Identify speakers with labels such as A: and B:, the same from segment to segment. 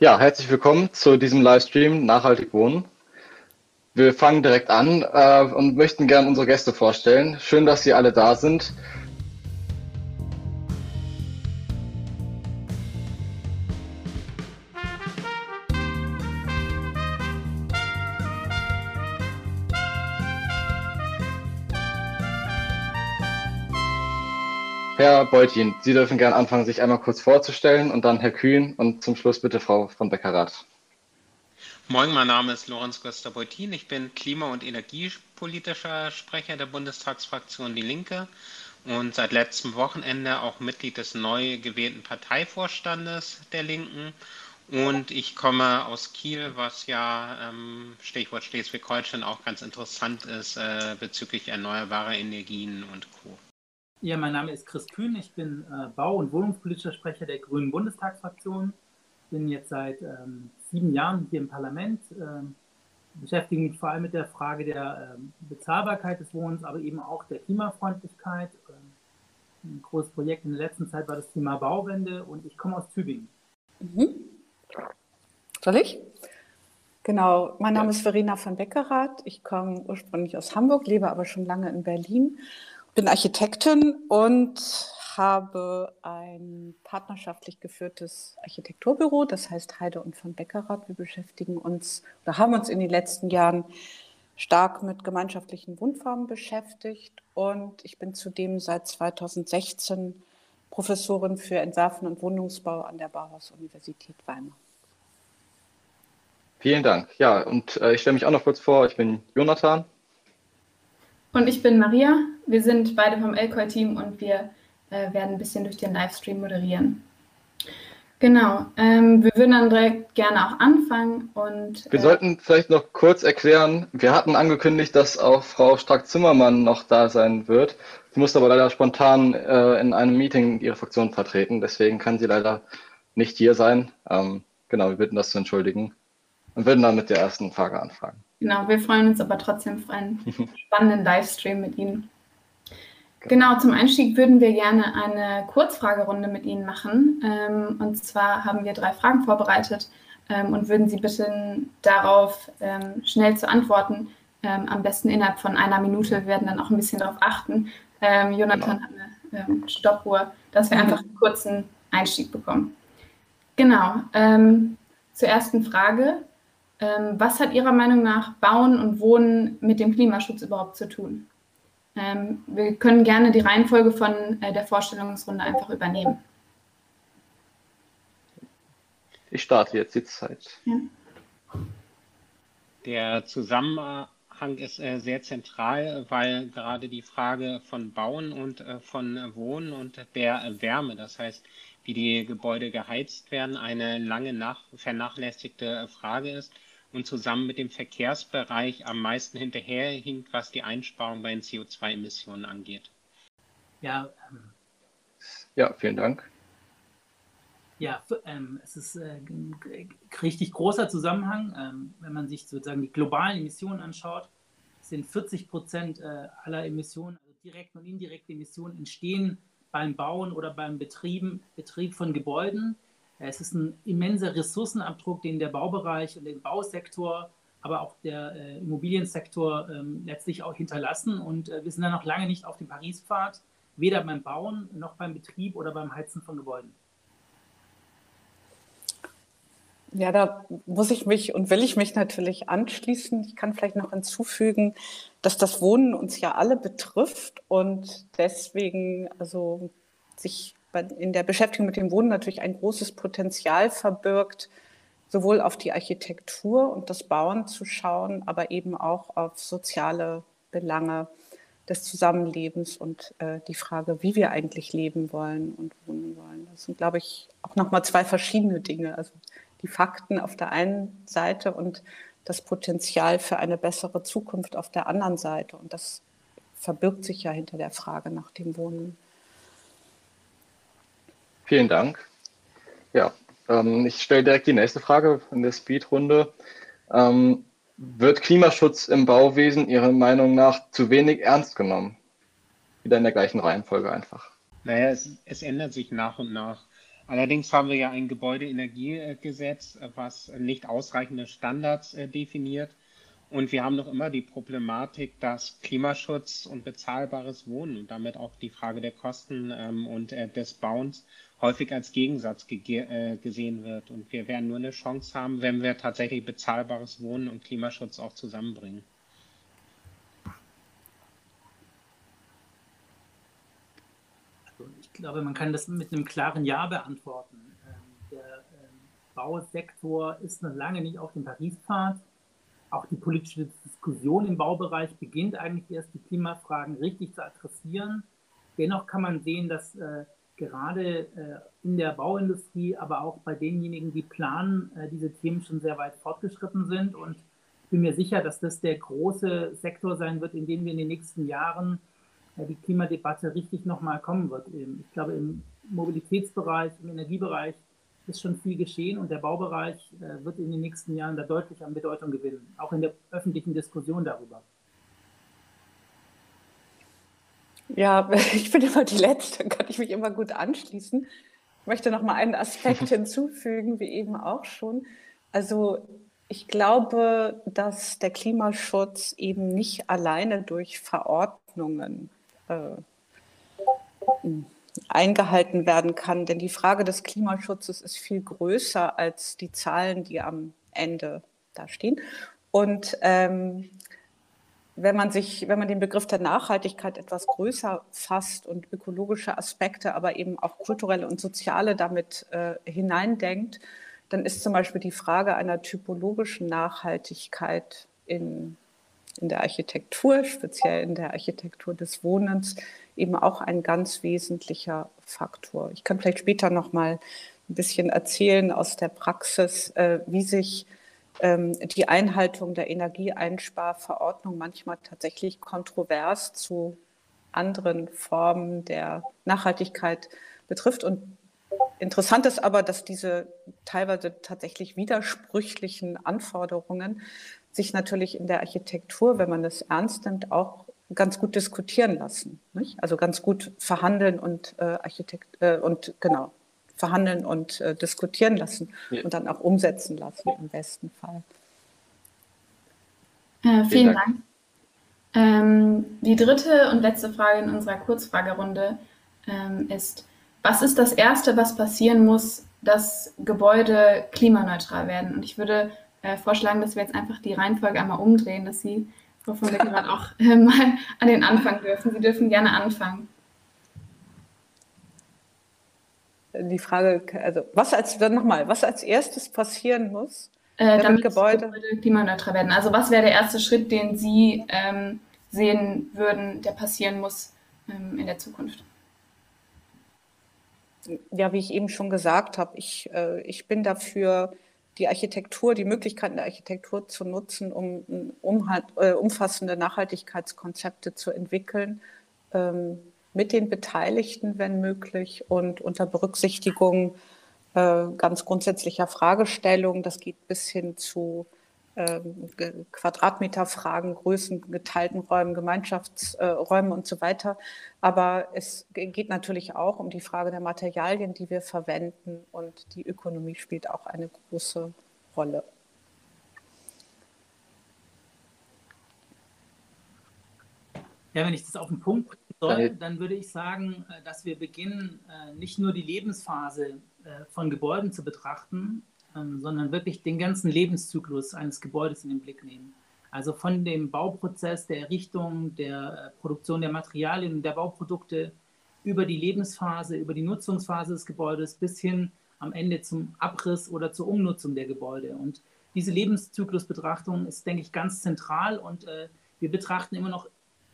A: Ja, herzlich willkommen zu diesem Livestream Nachhaltig Wohnen. Wir fangen direkt an äh, und möchten gerne unsere Gäste vorstellen. Schön, dass Sie alle da sind. Herr Beutin, Sie dürfen gerne anfangen, sich einmal kurz vorzustellen und dann Herr Kühn und zum Schluss bitte Frau von Beckerath.
B: Moin, mein Name ist Lorenz Göster-Beutin. Ich bin klima- und energiepolitischer Sprecher der Bundestagsfraktion Die Linke und seit letztem Wochenende auch Mitglied des neu gewählten Parteivorstandes der Linken. Und ich komme aus Kiel, was ja ähm, Stichwort Schleswig-Holstein auch ganz interessant ist äh, bezüglich erneuerbarer Energien und Co.
C: Ja, mein Name ist Chris Kühn. Ich bin äh, Bau- und Wohnungspolitischer Sprecher der Grünen Bundestagsfraktion. Bin jetzt seit ähm, sieben Jahren hier im Parlament. Ähm, beschäftige mich vor allem mit der Frage der ähm, Bezahlbarkeit des Wohnens, aber eben auch der Klimafreundlichkeit. Ähm, ein großes Projekt in der letzten Zeit war das Thema Bauwende und ich komme aus Tübingen.
D: Mhm. Soll ich? Genau, mein Name ja. ist Verena von Beckerath. Ich komme ursprünglich aus Hamburg, lebe aber schon lange in Berlin bin Architektin und habe ein partnerschaftlich geführtes Architekturbüro, das heißt Heide und von Beckerath. Wir beschäftigen uns oder haben uns in den letzten Jahren stark mit gemeinschaftlichen Wohnformen beschäftigt und ich bin zudem seit 2016 Professorin für Entwerfen und Wohnungsbau an der Bauhaus-Universität Weimar.
A: Vielen Dank. Ja, und äh, ich stelle mich auch noch kurz vor. Ich bin Jonathan,
E: und ich bin Maria. Wir sind beide vom Elkoi-Team und wir äh, werden ein bisschen durch den Livestream moderieren. Genau, ähm, wir würden dann direkt gerne auch anfangen und.
A: Wir äh, sollten vielleicht noch kurz erklären, wir hatten angekündigt, dass auch Frau Strack-Zimmermann noch da sein wird. Sie musste aber leider spontan äh, in einem Meeting ihre Fraktion vertreten, deswegen kann sie leider nicht hier sein. Ähm, genau, wir bitten das zu entschuldigen und würden dann mit der ersten Frage anfangen.
E: Genau, wir freuen uns aber trotzdem auf einen spannenden Livestream mit Ihnen. Genau, zum Einstieg würden wir gerne eine Kurzfragerunde mit Ihnen machen. Ähm, und zwar haben wir drei Fragen vorbereitet ähm, und würden Sie bitten, darauf ähm, schnell zu antworten. am besten innerhalb von einer Minute. Wir werden dann auch ein bisschen darauf achten. Jonathan genau. hat eine Stoppuhr, dass wir einfach einen kurzen Einstieg bekommen. Genau. zur ersten Frage. Ähm, was hat Ihrer Meinung nach Bauen und Wohnen mit dem Klimaschutz überhaupt zu tun? Ähm, wir können gerne die Reihenfolge von äh, der Vorstellungsrunde einfach übernehmen.
A: Ich starte jetzt die Zeit. Ja.
B: Der Zusammenhang ist äh, sehr zentral, weil gerade die Frage von Bauen und äh, von Wohnen und der Wärme, das heißt, wie die Gebäude geheizt werden, eine lange vernachlässigte Frage ist und zusammen mit dem Verkehrsbereich am meisten hinterherhinkt, was die Einsparung bei den CO2-Emissionen angeht.
A: Ja, ähm, ja, vielen Dank.
C: Ja, ähm, es ist äh, ein richtig großer Zusammenhang. Ähm, wenn man sich sozusagen die globalen Emissionen anschaut, sind 40 Prozent äh, aller Emissionen, also direkte und indirekte Emissionen, entstehen beim Bauen oder beim Betrieben, Betrieb von Gebäuden. Es ist ein immenser Ressourcenabdruck, den der Baubereich und der Bausektor, aber auch der äh, Immobiliensektor ähm, letztlich auch hinterlassen. Und äh, wir sind da noch lange nicht auf dem Paris-Pfad, weder beim Bauen noch beim Betrieb oder beim Heizen von Gebäuden.
D: Ja, da muss ich mich und will ich mich natürlich anschließen. Ich kann vielleicht noch hinzufügen, dass das Wohnen uns ja alle betrifft und deswegen also sich in der Beschäftigung mit dem Wohnen natürlich ein großes Potenzial verbirgt, sowohl auf die Architektur und das Bauen zu schauen, aber eben auch auf soziale Belange des Zusammenlebens und äh, die Frage, wie wir eigentlich leben wollen und wohnen wollen. Das sind, glaube ich, auch nochmal zwei verschiedene Dinge. Also die Fakten auf der einen Seite und das Potenzial für eine bessere Zukunft auf der anderen Seite. Und das verbirgt sich ja hinter der Frage nach dem Wohnen.
A: Vielen Dank. Ja, ähm, ich stelle direkt die nächste Frage in der Speedrunde. Ähm, wird Klimaschutz im Bauwesen Ihrer Meinung nach zu wenig ernst genommen? Wieder in der gleichen Reihenfolge einfach.
B: Naja, es, es ändert sich nach und nach. Allerdings haben wir ja ein Gebäudeenergiegesetz, was nicht ausreichende Standards äh, definiert. Und wir haben noch immer die Problematik, dass Klimaschutz und bezahlbares Wohnen und damit auch die Frage der Kosten ähm, und äh, des Bauens häufig als Gegensatz äh, gesehen wird. Und wir werden nur eine Chance haben, wenn wir tatsächlich bezahlbares Wohnen und Klimaschutz auch zusammenbringen.
C: Ich glaube, man kann das mit einem klaren Ja beantworten. Ähm, der ähm, Bausektor ist noch lange nicht auf dem Parispfad auch die politische Diskussion im Baubereich beginnt eigentlich erst, die Klimafragen richtig zu adressieren. Dennoch kann man sehen, dass äh, gerade äh, in der Bauindustrie, aber auch bei denjenigen, die planen, äh, diese Themen schon sehr weit fortgeschritten sind. Und ich bin mir sicher, dass das der große Sektor sein wird, in dem wir in den nächsten Jahren äh, die Klimadebatte richtig nochmal kommen wird. Ich glaube, im Mobilitätsbereich, im Energiebereich ist schon viel geschehen und der Baubereich wird in den nächsten Jahren da deutlich an Bedeutung gewinnen, auch in der öffentlichen Diskussion darüber.
D: Ja, ich bin immer die Letzte, kann ich mich immer gut anschließen. Ich möchte noch mal einen Aspekt hinzufügen, wie eben auch schon. Also ich glaube, dass der Klimaschutz eben nicht alleine durch Verordnungen äh, eingehalten werden kann. Denn die Frage des Klimaschutzes ist viel größer als die Zahlen, die am Ende da stehen. Und ähm, wenn man sich, wenn man den Begriff der Nachhaltigkeit etwas größer fasst und ökologische Aspekte, aber eben auch kulturelle und soziale damit äh, hineindenkt, dann ist zum Beispiel die Frage einer typologischen Nachhaltigkeit in, in der Architektur, speziell in der Architektur des Wohnens, eben auch ein ganz wesentlicher Faktor. Ich kann vielleicht später noch mal ein bisschen erzählen aus der Praxis, äh, wie sich die Einhaltung der Energieeinsparverordnung manchmal tatsächlich kontrovers zu anderen Formen der Nachhaltigkeit betrifft. Und interessant ist aber, dass diese teilweise tatsächlich widersprüchlichen Anforderungen sich natürlich in der Architektur, wenn man es ernst nimmt, auch ganz gut diskutieren lassen. Nicht? Also ganz gut verhandeln und äh, Architekt äh, und genau verhandeln und äh, diskutieren lassen ja. und dann auch umsetzen lassen im besten Fall.
E: Äh, vielen Dank. Dank. Ähm, die dritte und letzte Frage in unserer Kurzfragerunde ähm, ist, was ist das Erste, was passieren muss, dass Gebäude klimaneutral werden? Und ich würde äh, vorschlagen, dass wir jetzt einfach die Reihenfolge einmal umdrehen, dass Sie wovon wir gerade auch äh, mal an den Anfang dürfen. Sie dürfen gerne anfangen.
D: Die Frage, also was als nochmal, was als erstes passieren muss,
E: äh, damit, damit Gebäude, Gebäude klimaneutral werden. Also was wäre der erste Schritt, den Sie ähm, sehen würden, der passieren muss ähm, in der Zukunft?
D: Ja, wie ich eben schon gesagt habe, ich, äh, ich bin dafür, die Architektur, die Möglichkeiten der Architektur zu nutzen, um, um äh, umfassende Nachhaltigkeitskonzepte zu entwickeln, ähm, mit den Beteiligten, wenn möglich, und unter Berücksichtigung äh, ganz grundsätzlicher Fragestellungen. Das geht bis hin zu ähm, Quadratmeterfragen, Größen, geteilten Räumen, Gemeinschaftsräumen und so weiter. Aber es geht natürlich auch um die Frage der Materialien, die wir verwenden und die Ökonomie spielt auch eine große Rolle.
C: Ja, wenn ich das auf den Punkt soll, dann würde ich sagen, äh, dass wir beginnen, äh, nicht nur die Lebensphase von Gebäuden zu betrachten, ähm, sondern wirklich den ganzen Lebenszyklus eines Gebäudes in den Blick nehmen. Also von dem Bauprozess, der Errichtung, der äh, Produktion der Materialien, der Bauprodukte über die Lebensphase, über die Nutzungsphase des Gebäudes bis hin am Ende zum Abriss oder zur Umnutzung der Gebäude. Und diese Lebenszyklusbetrachtung ist, denke ich, ganz zentral und äh, wir betrachten immer noch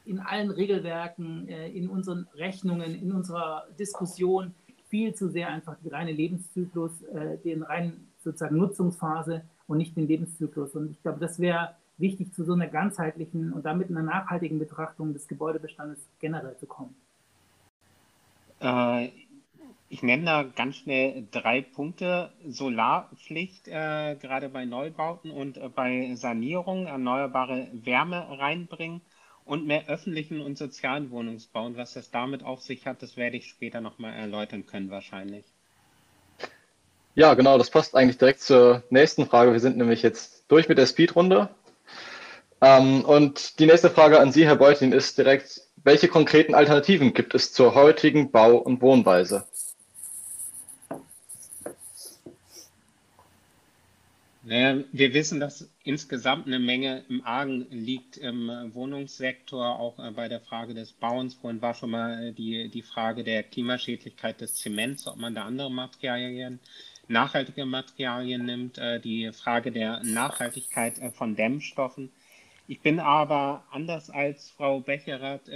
C: in allen Regelwerken, äh, in unseren Rechnungen, in unserer Diskussion viel zu sehr einfach die reine Lebenszyklus, äh, den reinen sozusagen Nutzungsphase und nicht den Lebenszyklus. Und ich glaube, das wäre wichtig, zu so einer ganzheitlichen und damit einer nachhaltigen Betrachtung des Gebäudebestandes generell zu kommen.
B: Äh, ich nenne da ganz schnell drei Punkte. Solarpflicht, äh, gerade bei Neubauten und äh, bei Sanierung, erneuerbare Wärme reinbringen und mehr öffentlichen und sozialen Wohnungsbau. Und was das damit auf sich hat, das werde ich später nochmal erläutern können wahrscheinlich.
A: Ja, genau, das passt eigentlich direkt zur nächsten Frage. Wir sind nämlich jetzt durch mit der Speedrunde. Ähm, und die nächste Frage an Sie, Herr Beutlin, ist direkt, welche konkreten Alternativen gibt es zur heutigen Bau- und Wohnweise?
B: Wir wissen, dass insgesamt eine Menge im Argen liegt im Wohnungssektor, auch äh, bei der Frage des Bauens. Vorhin war schon mal äh, die, die Frage der Klimaschädlichkeit des Zements, ob man da andere Materialien, nachhaltige Materialien nimmt, äh, die Frage der Nachhaltigkeit von Dämmstoffen. Ich bin aber anders als Frau Becherath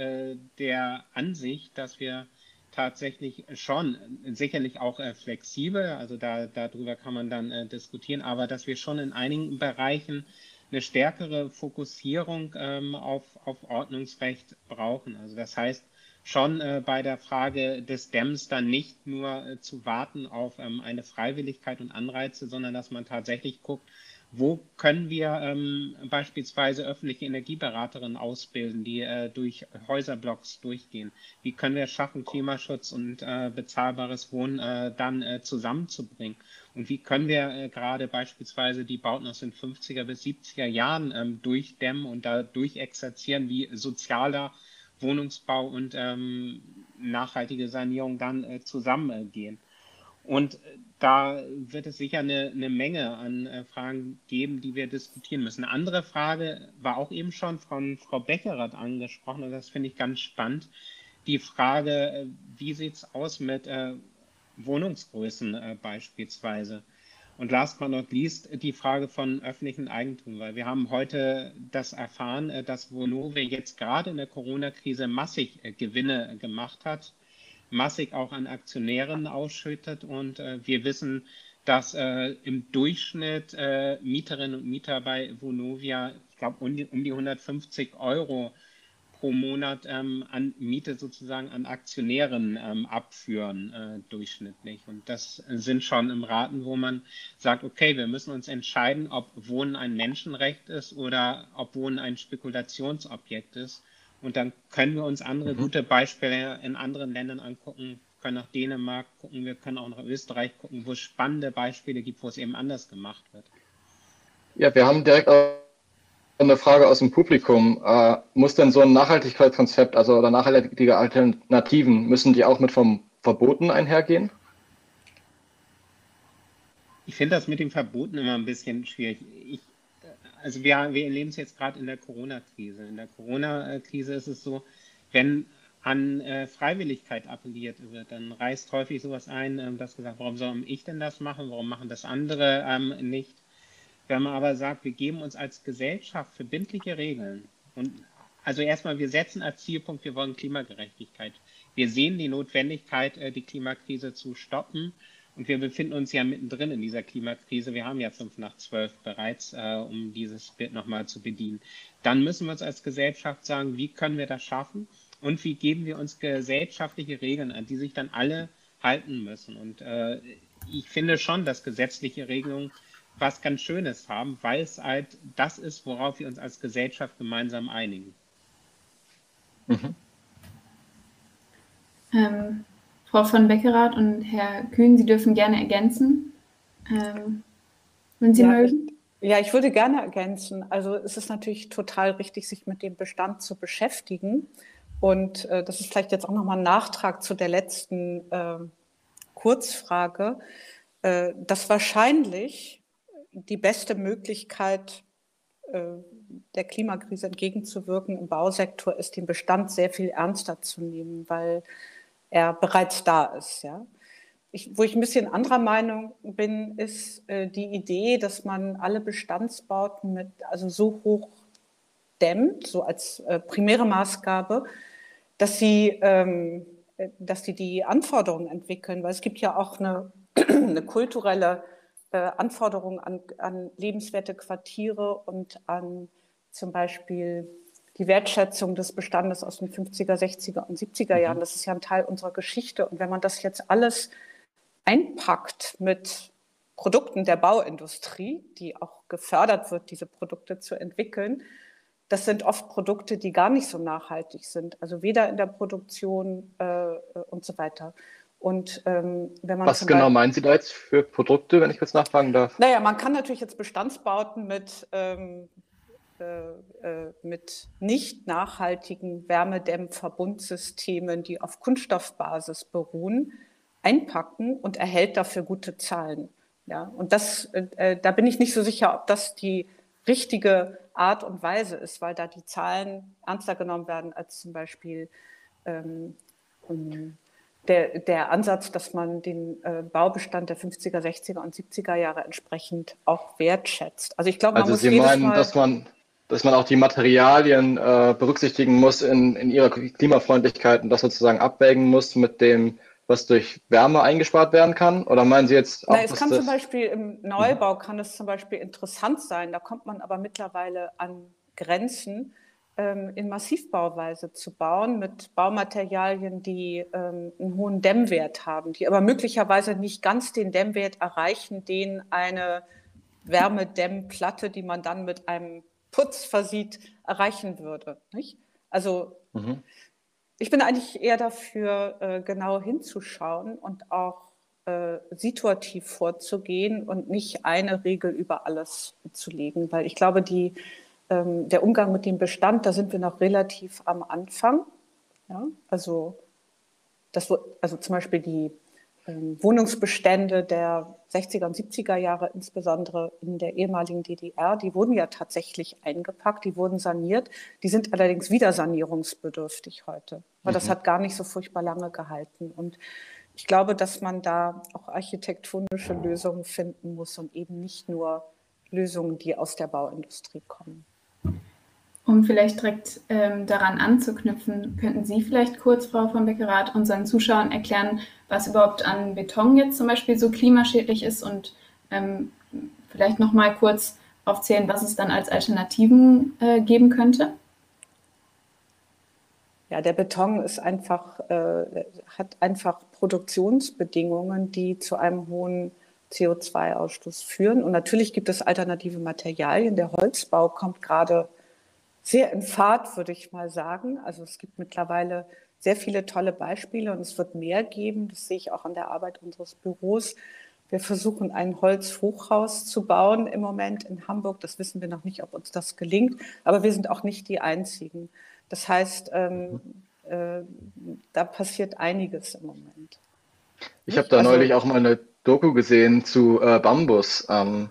B: der Ansicht, dass wir tatsächlich schon, sicherlich auch äh, flexibel, also da, darüber kann man dann äh, diskutieren, aber dass wir schon in einigen Bereichen eine stärkere Fokussierung ähm, auf, auf Ordnungsrecht brauchen. Also das heißt, schon äh, bei der Frage des Dämms dann nicht nur äh, zu warten auf ähm, eine Freiwilligkeit und Anreize, sondern dass man tatsächlich guckt, wo können wir ähm, beispielsweise öffentliche Energieberaterinnen ausbilden, die äh, durch Häuserblocks durchgehen? Wie können wir es schaffen, Klimaschutz und äh, bezahlbares Wohnen äh, dann äh, zusammenzubringen? Und wie können wir äh, gerade beispielsweise die Bauten aus den 50er bis 70er Jahren ähm, durchdämmen und da durchexerzieren, wie sozialer Wohnungsbau und ähm, nachhaltige Sanierung dann äh, zusammengehen? Und äh, da wird es sicher eine, eine Menge an äh, Fragen geben, die wir diskutieren müssen. Eine andere Frage war auch eben schon von Frau Beckerath angesprochen und das finde ich ganz spannend. Die Frage, äh, wie sieht es aus mit äh, Wohnungsgrößen äh, beispielsweise? Und last but not least die Frage von öffentlichem Eigentum, weil wir haben heute das erfahren, dass Vonovia jetzt gerade in der Corona-Krise massig Gewinne gemacht hat massig auch an Aktionären ausschüttet. Und äh, wir wissen, dass äh, im Durchschnitt äh, Mieterinnen und Mieter bei Vonovia, ich glaube, um, um, die 150 Euro pro Monat ähm, an Miete sozusagen an Aktionären ähm, abführen, äh, durchschnittlich. Und das sind schon im Raten, wo man sagt, okay, wir müssen uns entscheiden, ob Wohnen ein Menschenrecht ist oder ob Wohnen ein Spekulationsobjekt ist. Und dann können wir uns andere mhm. gute Beispiele in anderen Ländern angucken, können nach Dänemark gucken, wir können auch nach Österreich gucken, wo es spannende Beispiele gibt, wo es eben anders gemacht wird.
A: Ja, wir haben direkt eine Frage aus dem Publikum. Äh, muss denn so ein Nachhaltigkeitskonzept, also oder nachhaltige Alternativen, müssen die auch mit vom Verboten einhergehen?
B: Ich finde das mit dem Verboten immer ein bisschen schwierig. Ich also wir, wir erleben es jetzt gerade in der Corona-Krise. In der Corona-Krise ist es so, wenn an äh, Freiwilligkeit appelliert wird, dann reißt häufig sowas ein, ähm, dass gesagt, warum soll ich denn das machen, warum machen das andere ähm, nicht? Wenn man aber sagt, wir geben uns als Gesellschaft verbindliche Regeln und also erstmal, wir setzen als Zielpunkt, wir wollen Klimagerechtigkeit. Wir sehen die Notwendigkeit, äh, die Klimakrise zu stoppen und wir befinden uns ja mittendrin in dieser Klimakrise. Wir haben ja fünf nach zwölf bereits, äh, um dieses Bild nochmal zu bedienen. Dann müssen wir uns als Gesellschaft sagen, wie können wir das schaffen und wie geben wir uns gesellschaftliche Regeln an, die sich dann alle halten müssen. Und äh, ich finde schon, dass gesetzliche Regelungen was ganz Schönes haben, weil es halt das ist, worauf wir uns als Gesellschaft gemeinsam einigen.
E: Mhm. Ähm, Frau von Beckerath und Herr Kühn, Sie dürfen gerne ergänzen, ähm, wenn Sie
D: ja,
E: mögen.
D: Ich, ja, ich würde gerne ergänzen. Also es ist natürlich total richtig, sich mit dem Bestand zu beschäftigen. Und äh, das ist vielleicht jetzt auch nochmal ein Nachtrag zu der letzten äh, Kurzfrage, äh, dass wahrscheinlich die beste Möglichkeit, äh, der Klimakrise entgegenzuwirken im Bausektor ist, den Bestand sehr viel ernster zu nehmen, weil er bereits da ist. Ja? Ich, wo ich ein bisschen anderer Meinung bin, ist äh, die Idee, dass man alle Bestandsbauten mit, also so hoch dämmt, so als äh, primäre Maßgabe, dass sie, ähm, äh, dass sie die Anforderungen entwickeln, weil es gibt ja auch eine, eine kulturelle äh, Anforderung an, an lebenswerte Quartiere und an zum Beispiel die Wertschätzung des Bestandes aus den 50er, 60er und 70er Jahren. Mhm. Das ist ja ein Teil unserer Geschichte. Und wenn man das jetzt alles einpackt mit Produkten der Bauindustrie, die auch gefördert wird, diese Produkte zu entwickeln, das sind oft Produkte, die gar nicht so nachhaltig sind, also weder in der Produktion äh, und so weiter. Und ähm, wenn man
A: Was genau Beispiel, meinen Sie da jetzt für Produkte, wenn ich kurz nachfragen darf?
D: Naja, man kann natürlich jetzt Bestandsbauten mit, ähm, äh, äh, mit nicht nachhaltigen Wärmedämmverbundsystemen, die auf Kunststoffbasis beruhen, einpacken und erhält dafür gute Zahlen. Ja, und das, äh, äh, da bin ich nicht so sicher, ob das die richtige Art und Weise ist, weil da die Zahlen ernster genommen werden als zum Beispiel ähm, der, der Ansatz, dass man den äh, Baubestand der 50er, 60er und 70er Jahre entsprechend auch wertschätzt.
A: Also ich glaube, man also muss Sie meinen, Mal dass man dass man auch die Materialien äh, berücksichtigen muss in, in ihrer Klimafreundlichkeit und das sozusagen abwägen muss mit dem, was durch Wärme eingespart werden kann? Oder meinen Sie jetzt
D: auch, Na, es kann zum Beispiel im Neubau kann es zum Beispiel interessant sein. Da kommt man aber mittlerweile an Grenzen, ähm, in Massivbauweise zu bauen mit Baumaterialien, die ähm, einen hohen Dämmwert haben, die aber möglicherweise nicht ganz den Dämmwert erreichen, den eine Wärmedämmplatte, die man dann mit einem Putz versieht, erreichen würde. Nicht? Also mhm. ich bin eigentlich eher dafür, äh, genau hinzuschauen und auch äh, situativ vorzugehen und nicht eine Regel über alles zu legen, weil ich glaube, die ähm, der Umgang mit dem Bestand, da sind wir noch relativ am Anfang. Ja? Also, das, also zum Beispiel die Wohnungsbestände der 60er und 70er Jahre, insbesondere in der ehemaligen DDR, die wurden ja tatsächlich eingepackt, die wurden saniert. Die sind allerdings wieder sanierungsbedürftig heute, weil mhm. das hat gar nicht so furchtbar lange gehalten. Und ich glaube, dass man da auch architektonische Lösungen finden muss und eben nicht nur Lösungen, die aus der Bauindustrie kommen.
E: Um vielleicht direkt ähm, daran anzuknüpfen, könnten Sie vielleicht kurz, Frau von Beckerath, unseren Zuschauern erklären, was überhaupt an Beton jetzt zum Beispiel so klimaschädlich ist und ähm, vielleicht noch mal kurz aufzählen, was es dann als Alternativen äh, geben könnte?
D: Ja, der Beton ist einfach, äh, hat einfach Produktionsbedingungen, die zu einem hohen CO2-Ausstoß führen. Und natürlich gibt es alternative Materialien. Der Holzbau kommt gerade sehr in Fahrt, würde ich mal sagen. Also es gibt mittlerweile sehr viele tolle Beispiele und es wird mehr geben. Das sehe ich auch an der Arbeit unseres Büros. Wir versuchen ein Holzhochhaus zu bauen im Moment in Hamburg. Das wissen wir noch nicht, ob uns das gelingt, aber wir sind auch nicht die Einzigen. Das heißt, ähm, äh, da passiert einiges im Moment.
A: Ich habe da also, neulich auch mal eine Doku gesehen zu äh, Bambus. Ähm,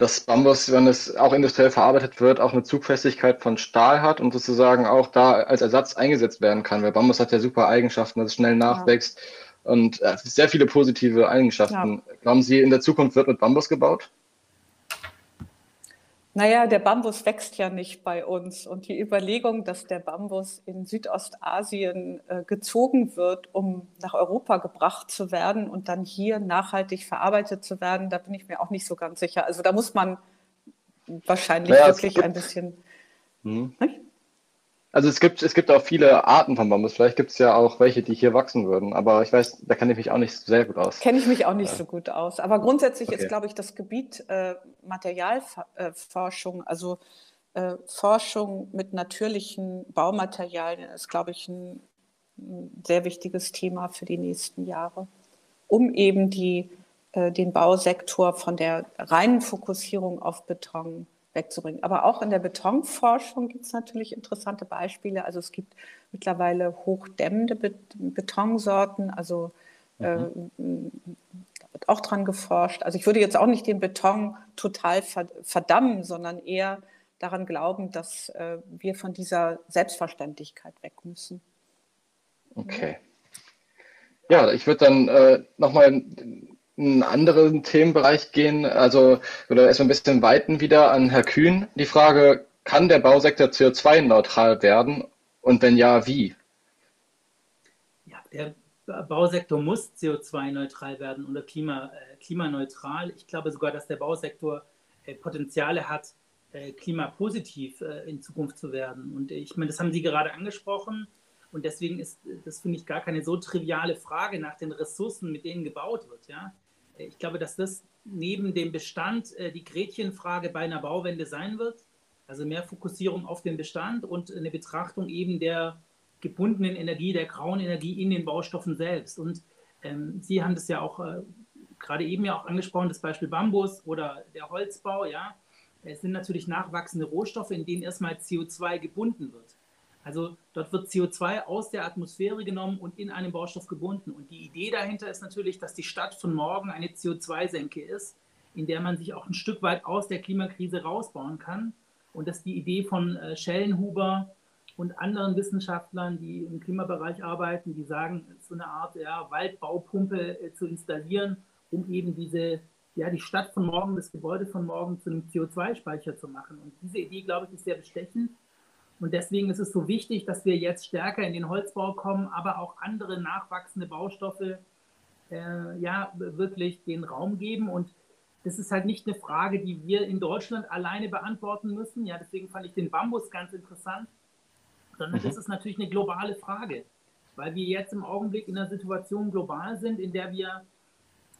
A: dass Bambus, wenn es auch industriell verarbeitet wird, auch eine Zugfestigkeit von Stahl hat und sozusagen auch da als Ersatz eingesetzt werden kann. Weil Bambus hat ja super Eigenschaften, dass es schnell nachwächst ja. und äh, sehr viele positive Eigenschaften. Ja. Glauben Sie, in der Zukunft wird mit Bambus gebaut?
D: Naja, der Bambus wächst ja nicht bei uns. Und die Überlegung, dass der Bambus in Südostasien äh, gezogen wird, um nach Europa gebracht zu werden und dann hier nachhaltig verarbeitet zu werden, da bin ich mir auch nicht so ganz sicher. Also da muss man wahrscheinlich naja, wirklich ein bisschen.
A: Hm. Also es gibt, es gibt auch viele Arten von Bambus. Vielleicht gibt es ja auch welche, die hier wachsen würden. Aber ich weiß, da kenne ich mich auch nicht sehr gut aus.
D: Kenne ich mich auch nicht ja. so gut aus. Aber grundsätzlich okay. ist, glaube ich, das Gebiet äh, Materialforschung, also äh, Forschung mit natürlichen Baumaterialien, ist, glaube ich, ein, ein, sehr wichtiges Thema für die nächsten Jahre, um eben die, äh, den Bausektor von der reinen Fokussierung auf Beton wegzubringen. Aber auch in der Betonforschung gibt es natürlich interessante Beispiele. Also es gibt mittlerweile hochdämmende Betonsorten, also mhm. äh, da wird auch dran geforscht. Also ich würde jetzt auch nicht den Beton total verdammen, sondern eher daran glauben, dass äh, wir von dieser Selbstverständlichkeit weg müssen.
A: Okay. Ja, ich würde dann äh, nochmal einen anderen Themenbereich gehen, also oder erstmal ein bisschen weiten wieder an Herr Kühn. Die Frage, kann der Bausektor CO2-neutral werden und wenn ja, wie?
C: Ja, der Bausektor muss CO2-neutral werden oder klima, äh, klimaneutral. Ich glaube sogar, dass der Bausektor äh, Potenziale hat, äh, klimapositiv äh, in Zukunft zu werden. Und ich meine, das haben Sie gerade angesprochen. Und deswegen ist das, finde ich, gar keine so triviale Frage nach den Ressourcen, mit denen gebaut wird. Ja? Ich glaube, dass das neben dem Bestand äh, die Gretchenfrage bei einer Bauwende sein wird. Also mehr Fokussierung auf den Bestand und eine Betrachtung eben der gebundenen Energie, der grauen Energie in den Baustoffen selbst. Und Ähm, Sie haben das ja auch äh, gerade eben ja auch angesprochen, das Beispiel Bambus oder der Holzbau, ja. Es sind natürlich nachwachsende Rohstoffe, in denen erstmal CO2 gebunden wird. Also dort wird CO2 aus der Atmosphäre genommen und in einem Baustoff gebunden. Und die Idee dahinter ist natürlich, dass die Stadt von morgen eine CO2-Senke ist, in der man sich auch ein Stück weit aus der Klimakrise rausbauen kann. Und dass die Idee von äh, Schellenhuber und anderen Wissenschaftlern, die im Klimabereich arbeiten, die sagen, so eine Art ja, Waldbaupumpe äh, zu installieren, um eben diese, ja, die Stadt von morgen, das Gebäude von morgen zu einem CO2-Speicher zu machen. Und diese Idee, glaube ich, ist sehr bestechend. Und deswegen ist es so wichtig, dass wir jetzt stärker in den Holzbau kommen, aber auch andere nachwachsende Baustoffe äh, ja, wirklich den Raum geben. Und das ist halt nicht eine Frage, die wir in Deutschland alleine beantworten müssen. Ja, deswegen fand ich den Bambus ganz interessant, sondern mhm. das ist natürlich eine globale Frage, weil wir jetzt im Augenblick in einer Situation global sind, in der wir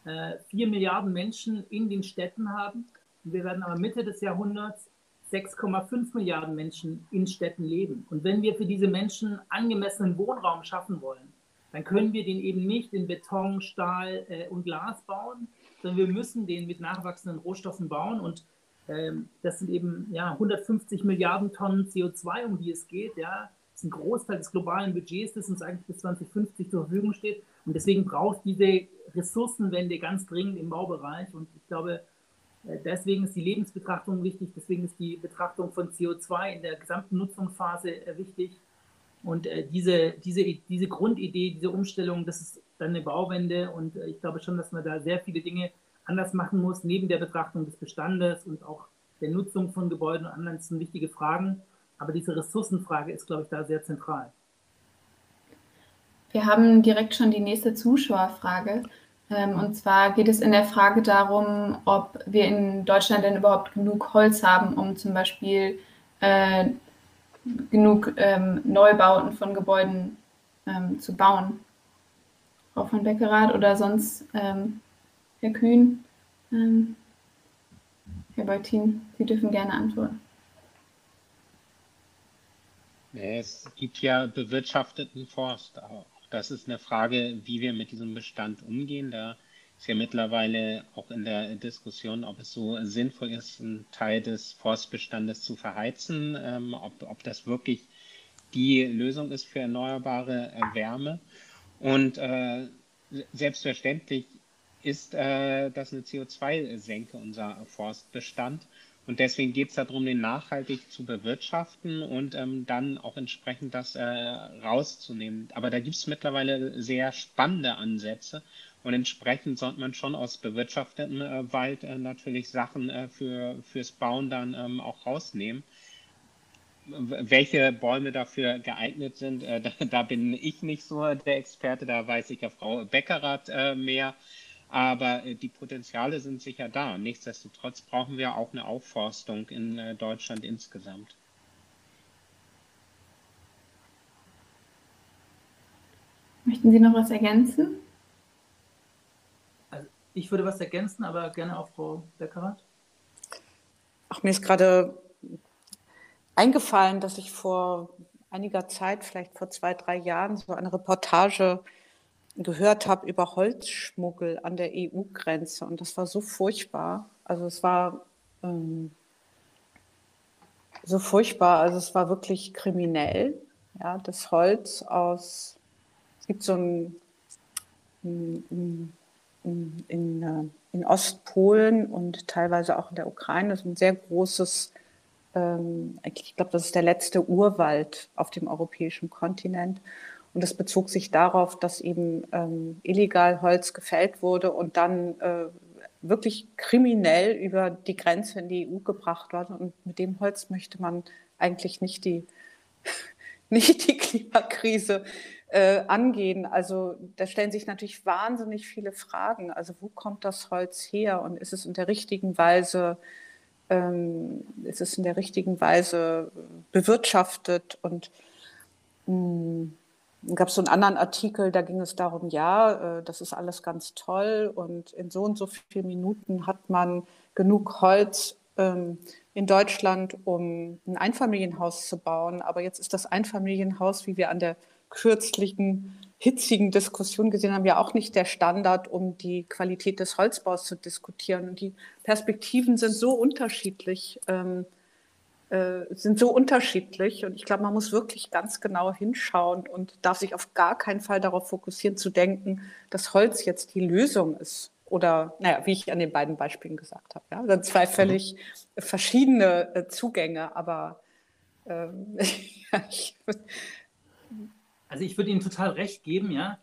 C: äh, vier Milliarden Menschen in den Städten haben. Und wir werden aber Mitte des Jahrhunderts 6,5 Milliarden Menschen in Städten leben. Und wenn wir für diese Menschen angemessenen Wohnraum schaffen wollen, dann können wir den eben nicht in Beton, Stahl äh, und Glas bauen, sondern wir müssen den mit nachwachsenden Rohstoffen bauen. Und ähm, das sind eben ja, 150 Milliarden Tonnen CO2, um die es geht. Ja. Das ist ein Großteil des globalen Budgets, das uns eigentlich bis 2050 zur Verfügung steht. Und deswegen braucht diese Ressourcenwende ganz dringend im Baubereich. Und ich glaube, deswegen ist die Lebensbetrachtung wichtig, deswegen ist die Betrachtung von CO2 in der gesamten Nutzungsphase äh, wichtig. Und äh, diese, diese, diese Grundidee, diese Umstellung, das ist dann eine Bauwende. Und ich glaube schon, dass man da sehr viele Dinge anders machen muss, neben der Betrachtung des Bestandes und auch der Nutzung von Gebäuden und anderen. Das sind wichtige Fragen. Aber diese Ressourcenfrage ist, glaube ich, da sehr zentral.
E: Wir haben direkt schon die nächste Zuschauerfrage. Ähm, und zwar geht es in der Frage darum, ob wir in Deutschland denn überhaupt genug Holz haben, um zum Beispiel äh, genug ähm, Neubauten von Gebäuden ähm, zu bauen. Frau von Beckerath oder sonst ähm, Herr Kühn, ähm, Herr Beutin, Sie dürfen gerne antworten.
B: Es gibt ja bewirtschafteten Forst auch das ist eine Frage, wie wir mit diesem Bestand umgehen. Da ist ja mittlerweile auch in der Diskussion, ob es so sinnvoll ist, einen Teil des Forstbestandes zu verheizen, ähm, ob, ob das wirklich die Lösung ist für erneuerbare äh, Wärme. Und äh, selbstverständlich ist äh, das eine CO2-Senke, unser Forstbestand. Und deswegen geht es darum, den nachhaltig zu bewirtschaften und ähm, dann auch entsprechend das äh, rauszunehmen. Aber da gibt es mittlerweile sehr spannende Ansätze und entsprechend sollte man schon aus bewirtschaftetem äh, Wald äh, natürlich Sachen äh, für, fürs Bauen dann ähm, auch rausnehmen. Welche Bäume dafür geeignet sind, äh, da, da, bin ich nicht so der Experte, da weiß ich ja Frau Beckerath äh, mehr. Aber äh, die Potenziale sind sicher da. Nichtsdestotrotz brauchen wir auch eine Aufforstung in äh, Deutschland insgesamt.
E: Möchten Sie noch was ergänzen?
C: Also ich würde was ergänzen, aber gerne auch Frau Beckerath.
D: Ach, mir ist gerade eingefallen, dass ich vor einiger Zeit, vielleicht vor zwei, drei Jahren, so eine Reportage gehört habe über Holzschmuggel an der EU-Grenze. Und das war so furchtbar. Also es war ähm, so furchtbar. Also es war wirklich kriminell. Ja, das Holz aus, es gibt so ein, in, in, in, Ostpolen und teilweise auch in der Ukraine, so ein sehr großes, ähm, ich glaube, das ist der letzte Urwald auf dem europäischen Kontinent. Und das bezog sich darauf, dass eben ähm, illegal Holz gefällt wurde und dann äh, wirklich kriminell über die Grenze in die EU gebracht wurde. Und mit dem Holz möchte man eigentlich nicht die, nicht die Klimakrise äh, angehen. Also da stellen sich natürlich wahnsinnig viele Fragen. Also wo kommt das Holz her und ist es in der richtigen Weise ähm, ist es in der richtigen Weise bewirtschaftet und mh, hm, gab es so einen anderen Artikel, da ging es darum, ja, äh, das ist alles ganz toll und in so und so vielen Minuten hat man genug Holz ähm, in Deutschland, um ein Einfamilienhaus zu bauen. Aber jetzt ist das Einfamilienhaus, wie wir an der kürzlichen hitzigen Diskussion gesehen haben, ja auch nicht der Standard, um die Qualität des Holzbaus zu diskutieren. Und die Perspektiven sind so unterschiedlich, ähm, äh, sind so unterschiedlich. Und ich glaube, man muss wirklich ganz genau hinschauen und darf sich auf gar keinen Fall darauf fokussieren, zu denken, dass Holz jetzt die Lösung ist. Oder, naja, wie ich an den beiden Beispielen gesagt habe. Ja? Das zwei völlig mhm. verschiedene äh, Zugänge, aber ähm,
C: also ich würde Ihnen total recht geben, ja.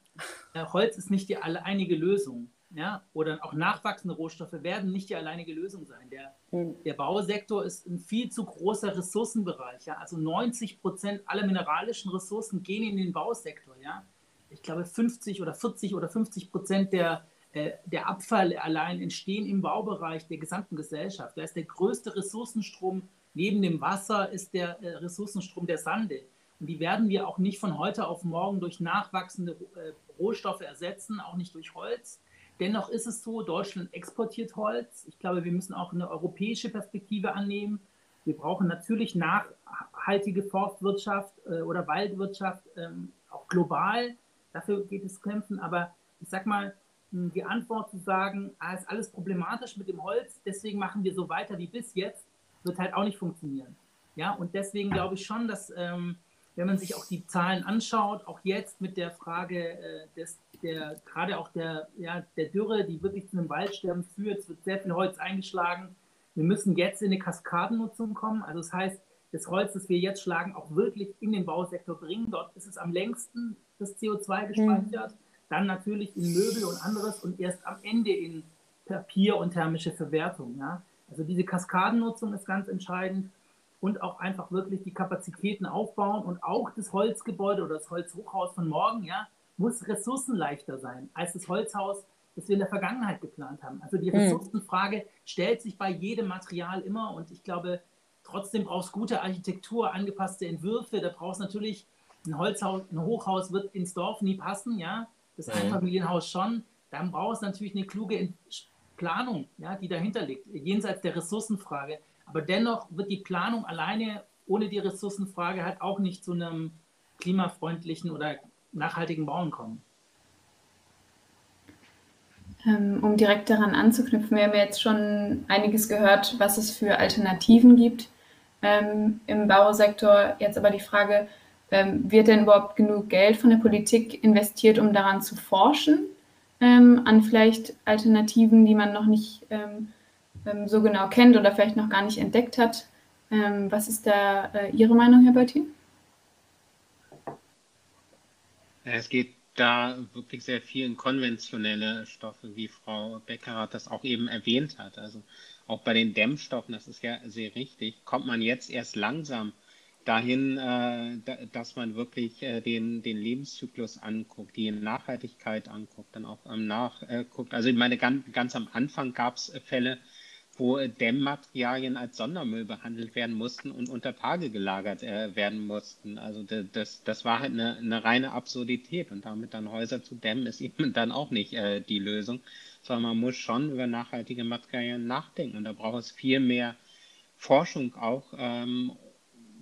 C: Äh, Holz ist nicht die alleinige Lösung. Ja, oder auch nachwachsende Rohstoffe werden nicht die alleinige Lösung sein. Der, mhm. der Bausektor ist ein viel zu großer Ressourcenbereich. Ja? Also 90 Prozent aller mineralischen Ressourcen gehen in den Bausektor. Ja? Ich glaube, 50 oder 40 oder 50 Prozent der, äh, der Abfall allein entstehen im Baubereich der gesamten Gesellschaft. Da ist der größte Ressourcenstrom neben dem Wasser, ist der äh, Ressourcenstrom der Sande. Und die werden wir auch nicht von heute auf morgen durch nachwachsende äh, Rohstoffe ersetzen, auch nicht durch Holz. Dennoch ist es so, Deutschland exportiert Holz. Ich glaube, wir müssen auch eine europäische Perspektive annehmen. Wir brauchen natürlich nachhaltige Forstwirtschaft äh, oder Waldwirtschaft, ähm, auch global. Dafür geht es kämpfen. Aber ich sag mal, die Antwort zu sagen, ah, ist alles problematisch mit dem Holz, deswegen machen wir so weiter wie bis jetzt, wird halt auch nicht funktionieren. Ja, und deswegen glaube ich schon, dass ähm, wenn man sich auch die Zahlen anschaut, auch jetzt mit der Frage äh, des, der, gerade auch der, ja, der Dürre, die wirklich zu einem Waldsterben führt, es wird sehr viel Holz eingeschlagen. Wir müssen jetzt in eine Kaskadennutzung kommen. Also das heißt, das Holz, das wir jetzt schlagen, auch wirklich in den Bausektor bringen. Dort ist es am längsten das CO2 gespeichert, mhm. dann natürlich in Möbel und anderes und erst am Ende in Papier und thermische Verwertung. Ja? Also diese Kaskadennutzung ist ganz entscheidend und auch einfach wirklich die Kapazitäten aufbauen und auch das Holzgebäude oder das Holzhochhaus von morgen, ja, muss ressourcenleichter sein als das Holzhaus, das wir in der Vergangenheit geplant haben. Also die hm. Ressourcenfrage stellt sich bei jedem Material immer und ich glaube, trotzdem brauchst gute Architektur, angepasste Entwürfe, da brauchst natürlich ein Holzhaus, ein Hochhaus wird ins Dorf nie passen, ja, das mhm. Einfamilienhaus schon, dann brauchst du natürlich eine kluge Planung, ja, die dahinter liegt, jenseits der Ressourcenfrage. Aber dennoch wird die Planung alleine ohne die Ressourcenfrage halt auch nicht zu einem klimafreundlichen oder nachhaltigen Bauen kommen.
E: Ähm, um direkt daran anzuknüpfen, wir haben jetzt schon einiges gehört, was es für Alternativen gibt ähm, im Bausektor. Jetzt aber die Frage, ähm, wird denn überhaupt genug Geld von der Politik investiert, um daran zu forschen, ähm, an vielleicht Alternativen, die man noch nicht ähm, ähm, so genau kennt oder vielleicht noch gar nicht entdeckt hat. Ähm, was ist da äh, Ihre Meinung, Herr Beutin?
B: Es geht da wirklich sehr viel in konventionelle Stoffe, wie Frau Becker das auch eben erwähnt hat. Also auch bei den Dämmstoffen, das ist ja sehr richtig, kommt man jetzt erst langsam dahin, äh, dass man wirklich äh, den, den Lebenszyklus anguckt, die Nachhaltigkeit anguckt, dann auch ähm, nachguckt. Also ich meine, ganz, ganz am Anfang gab es Fälle, wo Dämmmaterialien als Sondermüll behandelt werden mussten und unter Tage gelagert äh, werden mussten. Also das, das war halt eine, eine, reine Absurdität und damit dann Häuser zu dämmen ist eben dann auch nicht äh, die Lösung, sondern man muss schon über nachhaltige Materialien nachdenken und da braucht es viel mehr Forschung auch. Ähm,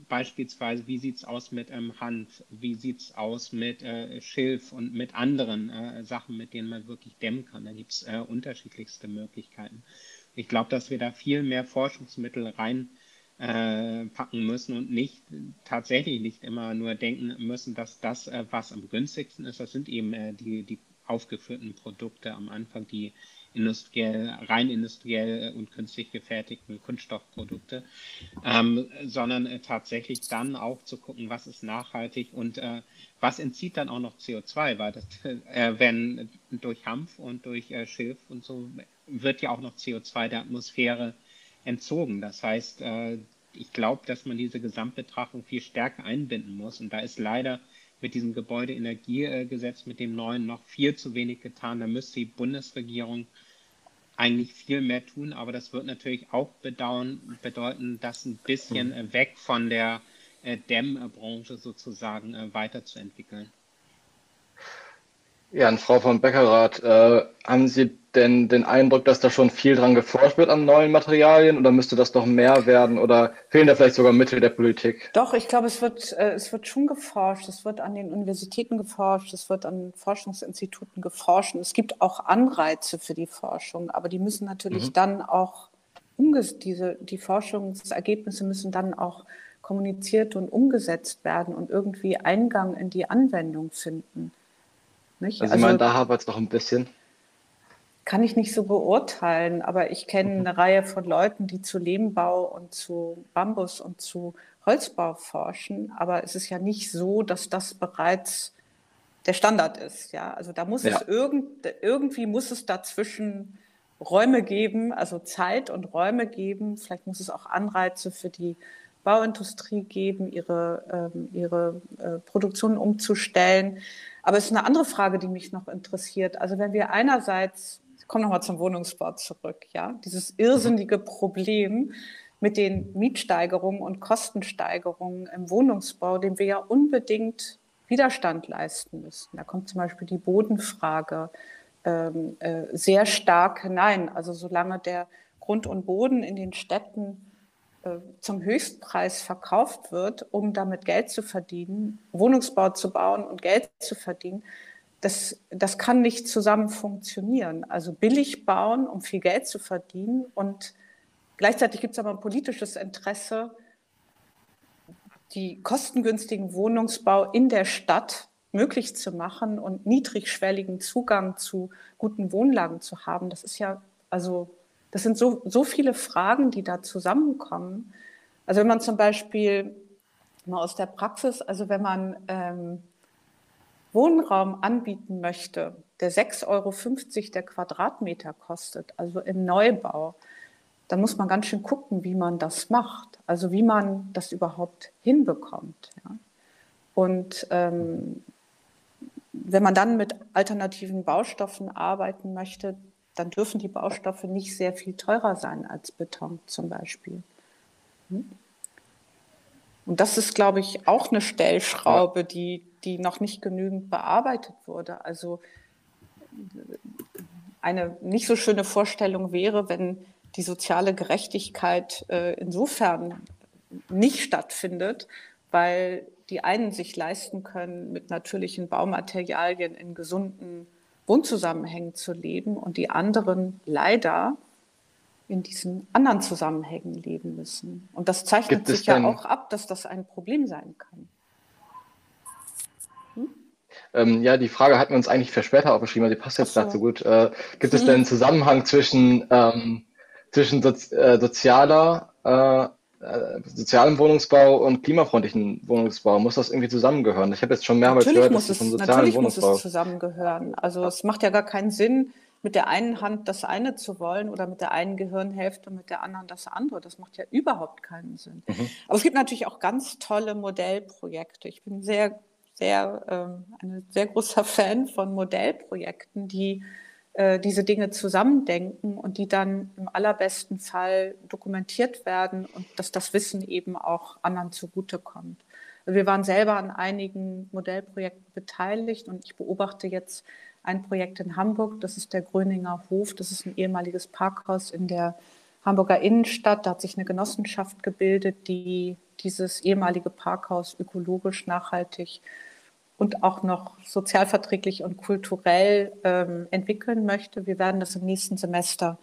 B: beispielsweise, wie sieht es aus mit ähm, Hanf, wie sieht es aus mit äh, Schilf und mit anderen äh, Sachen, mit denen man wirklich dämmen kann. Da gibt es äh, unterschiedlichste Möglichkeiten. Ich glaube, dass wir da viel mehr Forschungsmittel reinpacken äh, müssen und nicht tatsächlich nicht immer nur denken müssen, dass das, äh, was am günstigsten ist, das sind eben äh, die, die aufgeführten Produkte am Anfang, die industriell, rein industriell und künstlich gefertigten Kunststoffprodukte, ähm, sondern äh, tatsächlich dann auch zu gucken, was ist nachhaltig und äh, was entzieht dann auch noch CO2, weil das, äh, wenn durch Hanf und durch äh, Schilf und so wird ja auch noch CO2 der Atmosphäre entzogen. Das heißt, äh, ich glaube, dass man diese Gesamtbetrachtung viel stärker einbinden muss. Und da ist leider mit diesem Gebäudeenergiegesetz, mit dem neuen, noch viel zu wenig getan. Da müsste die Bundesregierung eigentlich viel mehr tun, aber das wird natürlich auch bedauern, bedeuten, das ein bisschen mhm. weg von der äh, Dämmbranche sozusagen äh, weiterzuentwickeln.
A: Ja, an Frau von Beckerath, äh, haben Sie denn den Eindruck, dass da schon viel dran geforscht wird an neuen Materialien oder müsste das noch mehr werden oder fehlen da vielleicht sogar Mittel der Politik?
D: Doch, ich glaube, es wird, äh, es wird schon geforscht. Es wird an den Universitäten geforscht, es wird an Forschungsinstituten geforscht. Und es gibt auch Anreize für die Forschung, aber die müssen natürlich mhm. dann auch diese, die Forschungsergebnisse müssen dann auch kommuniziert und umgesetzt werden und irgendwie Eingang in die Anwendung finden.
A: Nicht? Also, also ich meine, da hapert es noch ein bisschen
D: kann ich nicht so beurteilen, aber ich kenne mhm. eine Reihe von Leuten, die zu Lehmbau und zu Bambus und zu Holzbau forschen. Aber es ist ja nicht so, dass das bereits der Standard ist. Ja, also da muss ja. es irgend, irgendwie muss es dazwischen Räume geben, also Zeit und Räume geben. Vielleicht muss es auch Anreize für die Bauindustrie geben, ihre, ähm, ihre äh, Produktion umzustellen. Aber es ist eine andere Frage, die mich noch interessiert. Also wenn wir einerseits komme nochmal zum Wohnungsbau zurück, ja, dieses irrsinnige Problem mit den Mietsteigerungen und Kostensteigerungen im Wohnungsbau, dem wir ja unbedingt Widerstand leisten müssen. Da kommt zum Beispiel die Bodenfrage ähm, äh, sehr stark hinein. Also solange der Grund und Boden in den Städten zum Höchstpreis verkauft wird, um damit Geld zu verdienen, Wohnungsbau zu bauen und Geld zu verdienen, das, das kann nicht zusammen funktionieren. Also billig bauen, um viel Geld zu verdienen und gleichzeitig gibt es aber ein politisches Interesse, die kostengünstigen Wohnungsbau in der Stadt möglich zu machen und niedrigschwelligen Zugang zu guten Wohnlagen zu haben. Das ist ja, also, das sind so, so viele Fragen, die da zusammenkommen. Also wenn man zum Beispiel mal aus der Praxis, also wenn man ähm, Wohnraum anbieten möchte, der 6,50 Euro der Quadratmeter kostet, also im Neubau, dann muss man ganz schön gucken, wie man das macht, also wie man das überhaupt hinbekommt. Ja. Und ähm, wenn man dann mit alternativen Baustoffen arbeiten möchte, dann dürfen die Baustoffe nicht sehr viel teurer sein als Beton zum Beispiel. Hm? Und das ist, glaube ich, auch eine Stellschraube, die, die noch nicht genügend bearbeitet wurde. Also eine nicht so schöne Vorstellung wäre, wenn die soziale Gerechtigkeit äh, insofern nicht stattfindet, weil die einen sich leisten können, mit natürlichen Baumaterialien in gesunden Wohnzusammenhängen zu leben und die anderen leider in diesen anderen Zusammenhängen leben müssen. Und das zeichnet sich ja auch ab, dass das ein Problem sein kann.
A: Hm? Ähm, ja, die Frage hatten wir uns eigentlich für später aufgeschrieben, aber die passt jetzt so. dazu gut. Äh, gibt es denn einen Zusammenhang zwischen, ähm, zwischen Sozi äh, sozialer, äh, äh sozialem Wohnungsbau und klimafreundlichen Wohnungsbau? Muss das irgendwie zusammengehören? Ich habe jetzt schon mehrmals
D: natürlich gehört, dass es, sozialen natürlich Wohnungsbau... Muss es zusammengehören. Also es macht ja gar keinen Sinn, mit der einen Hand das eine zu wollen oder mit der einen Gehirnhälfte und mit der anderen das andere. Das macht ja überhaupt keinen Sinn. Mhm. Aber es gibt natürlich auch ganz tolle Modellprojekte. Ich bin sehr, sehr, ähm, ein sehr großer Fan von Modellprojekten, die äh, diese Dinge zusammendenken und die dann im allerbesten Fall dokumentiert werden und dass das Wissen eben auch anderen zugutekommt. Wir waren selber an einigen Modellprojekten beteiligt und ich beobachte jetzt ein Projekt in Hamburg, das ist der Gröninger Hof, das ist ein ehemaliges Parkhaus in der Hamburger Innenstadt. Da hat sich eine Genossenschaft gebildet, die dieses ehemalige Parkhaus ökologisch, nachhaltig und auch noch sozialverträglich und kulturell ähm, entwickeln möchte. Wir werden das im nächsten Semester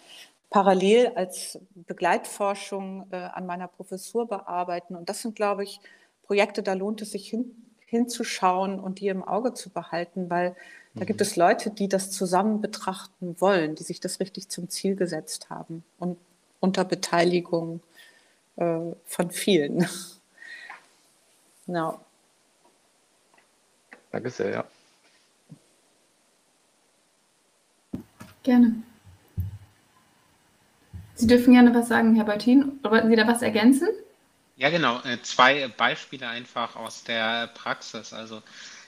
D: parallel als Begleitforschung äh, an meiner Professur bearbeiten. Und das sind, glaube ich, Projekte, da lohnt es sich hin, hinzuschauen und die im Auge zu behalten, weil da gibt mhm. es Leute, die das zusammen betrachten wollen, die sich das richtig zum Ziel gesetzt haben und unter Beteiligung äh, von vielen.
A: no. Danke sehr, ja.
E: Gerne. Sie dürfen gerne was sagen, Herr Beutin. Wollten Sie da was ergänzen?
B: Ja, genau. Äh, zwei Beispiele einfach aus der Praxis. Also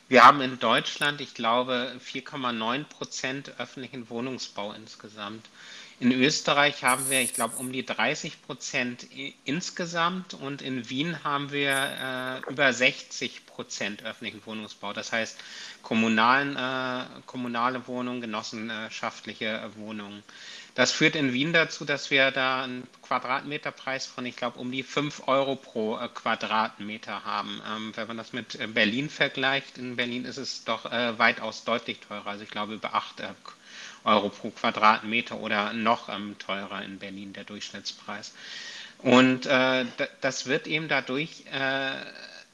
B: wir haben in Deutschland, ich glaube, 4,9 Prozent öffentlichen Wohnungsbau insgesamt. In Österreich haben wir, ich glaube, um die 30 Prozent insgesamt und in Wien haben wir äh, über 60 Prozent öffentlichen Wohnungsbau. Das heißt kommunalen, äh, kommunale Wohnungen, genossenschaftliche Wohnungen. Das führt in Wien dazu, dass wir da einen Quadratmeterpreis von, ich glaube, um die 5 Euro pro äh, Quadratmeter haben. Ähm, wenn man das mit äh, Berlin vergleicht, in Berlin ist es doch äh, weitaus deutlich teurer. Also ich glaube über 8 äh, Euro pro Quadratmeter oder noch ähm, teurer in Berlin der Durchschnittspreis. Und äh, das wird eben dadurch äh,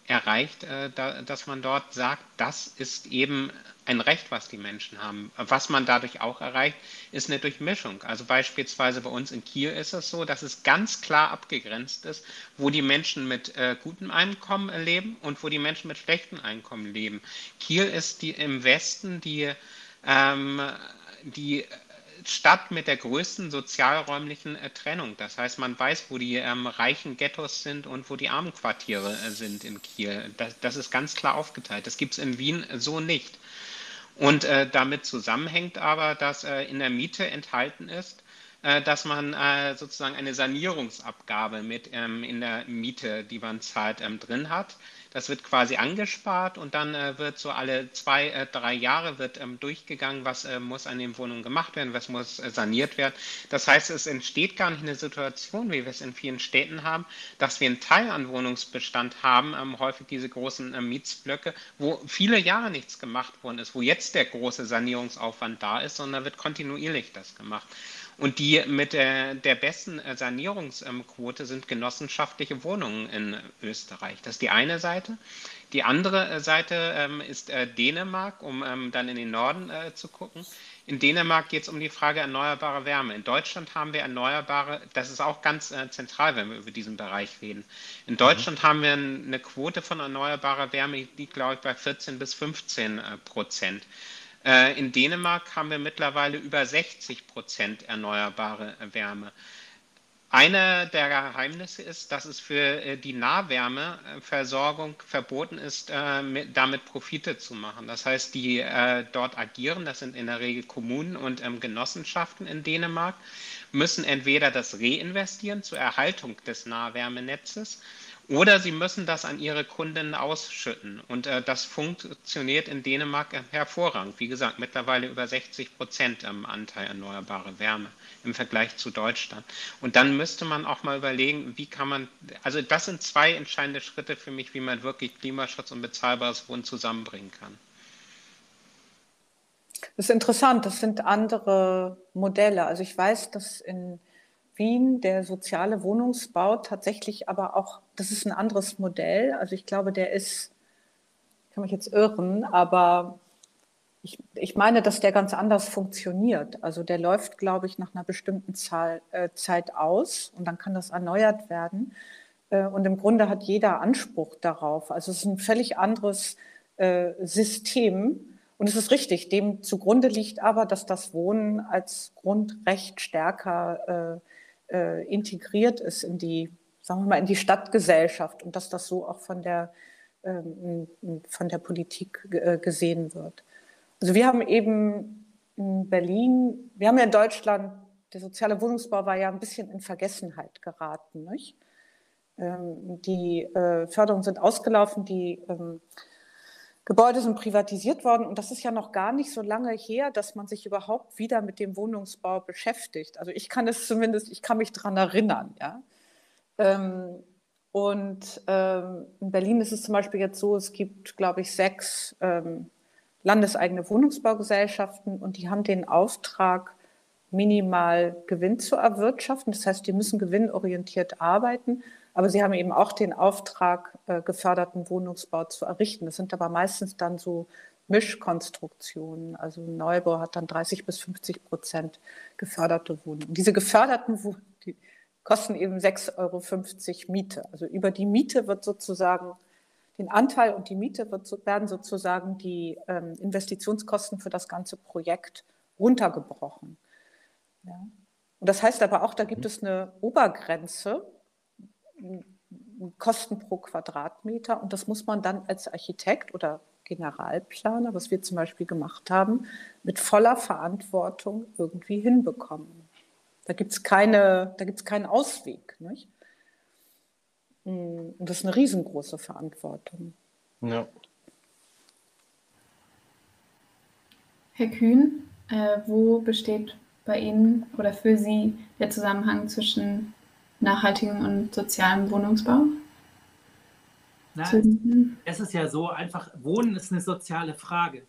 B: erreicht, äh, da, dass man dort sagt, das ist eben ein Recht, was die Menschen haben. Was man dadurch auch erreicht, ist eine Durchmischung. Also beispielsweise bei uns in Kiel ist es so, dass es ganz klar abgegrenzt ist, wo die Menschen mit äh, gutem Einkommen leben und wo die Menschen mit schlechtem Einkommen leben. Kiel ist die im Westen die ähm, die Stadt mit der größten sozialräumlichen äh, Trennung. Das heißt, man weiß, wo die ähm, reichen Ghettos sind und wo die armen Quartiere äh, sind in Kiel. Das, das, ist ganz klar aufgeteilt. Das gibt es in Wien so nicht. Und äh, damit zusammenhängt aber, dass äh, in der Miete enthalten ist, äh, dass man äh, sozusagen eine Sanierungsabgabe mit ähm, in der Miete, die man zahlt, ähm, drin hat. Das wird quasi angespart und dann äh, wird so alle zwei, äh, drei Jahre wird ähm, durchgegangen, was äh, muss an den Wohnungen gemacht werden, was muss äh, saniert werden. Das heißt, es entsteht gar nicht eine Situation, wie wir es in vielen Städten haben, dass wir einen Teil an Wohnungsbestand haben, ähm, häufig diese großen äh, Mietsblöcke, wo viele Jahre nichts gemacht worden ist, wo jetzt der große Sanierungsaufwand da ist, sondern wird kontinuierlich das gemacht. Und die mit der, der besten Sanierungsquote sind genossenschaftliche Wohnungen in Österreich. Das ist die eine Seite. Die andere äh, Seite ähm, ist äh, Dänemark, um ähm, dann in den Norden äh, zu gucken. In Dänemark geht es um die Frage erneuerbare Wärme. In Deutschland haben wir erneuerbare, das ist auch ganz äh, zentral, wenn wir über diesen Bereich reden. In Deutschland mhm. haben wir eine Quote von erneuerbarer Wärme, die liegt, glaube ich, bei 14 bis 15 äh, Prozent. Äh, in Dänemark haben wir mittlerweile über 60 Prozent erneuerbare Wärme. Eine der Geheimnisse ist, dass es für äh, die Nahwärmeversorgung verboten ist, äh, damit Profite zu machen. Das heißt, die dort agieren, das sind in der Regel Kommunen und ähm, Genossenschaften in Dänemark, müssen entweder das reinvestieren zur Erhaltung des Nahwärmenetzes oder sie müssen das an ihre Kunden ausschütten. Und äh, das funktioniert in Dänemark hervorragend. Wie gesagt, mittlerweile über 60 Prozent am Anteil erneuerbare Wärme im Vergleich zu Deutschland. Und dann müsste man auch mal überlegen, wie kann man, also das sind zwei entscheidende Schritte für mich, wie man wirklich Klimaschutz und bezahlbares Wohnen zusammenbringen kann.
D: Das ist interessant, das sind andere Modelle. Also ich weiß, dass in Wien der soziale Wohnungsbau tatsächlich aber auch, das ist ein anderes Modell. Also ich glaube, der ist, kann mich jetzt irren, aber ich, ich meine, dass der ganz anders funktioniert. Also der läuft, glaube ich, nach einer bestimmten Zahl, äh, Zeit aus und dann kann das erneuert werden. Äh, und im Grunde hat jeder Anspruch darauf. Also es ist ein völlig anderes äh, System. Und es ist richtig, dem zugrunde liegt aber, dass das Wohnen als Grundrecht stärker äh, äh, integriert ist in die, sagen wir mal, in die Stadtgesellschaft und dass das so auch von der, ähm, von der Politik äh, gesehen wird. Also wir haben eben in Berlin, wir haben ja in Deutschland, der soziale Wohnungsbau war ja ein bisschen in Vergessenheit geraten. Nicht? Ähm, die äh, Förderungen sind ausgelaufen, die ähm, Gebäude sind privatisiert worden und das ist ja noch gar nicht so lange her, dass man sich überhaupt wieder mit dem Wohnungsbau beschäftigt. Also ich kann es zumindest, ich kann mich daran erinnern. Ja? Ähm, und ähm, in Berlin ist es zum Beispiel jetzt so, es gibt, glaube ich, sechs ähm, landeseigene Wohnungsbaugesellschaften und die haben den Auftrag, minimal Gewinn zu erwirtschaften. Das heißt, die müssen gewinnorientiert arbeiten aber sie haben eben auch den Auftrag, äh, geförderten Wohnungsbau zu errichten. Das sind aber meistens dann so Mischkonstruktionen. Also Neubau hat dann 30 bis 50 Prozent geförderte Wohnungen. Diese geförderten Wohnungen kosten eben 6,50 Euro Miete. Also über die Miete wird sozusagen den Anteil und die Miete wird, werden sozusagen die ähm, Investitionskosten für das ganze Projekt runtergebrochen. Ja. Und das heißt aber auch, da gibt es eine Obergrenze, Kosten pro Quadratmeter. Und das muss man dann als Architekt oder Generalplaner, was wir zum Beispiel gemacht haben, mit voller Verantwortung irgendwie hinbekommen. Da gibt es keine, da gibt's keinen Ausweg. Nicht? Mm, und das ist eine riesengroße Verantwortung. Ja.
E: Herr Kühn, äh, wo besteht bei Ihnen oder für Sie der Zusammenhang zwischen nachhaltigem und sozialem Wohnungsbau?
C: Na, es ist ja so, einfach Wohnen ist eine soziale Frage.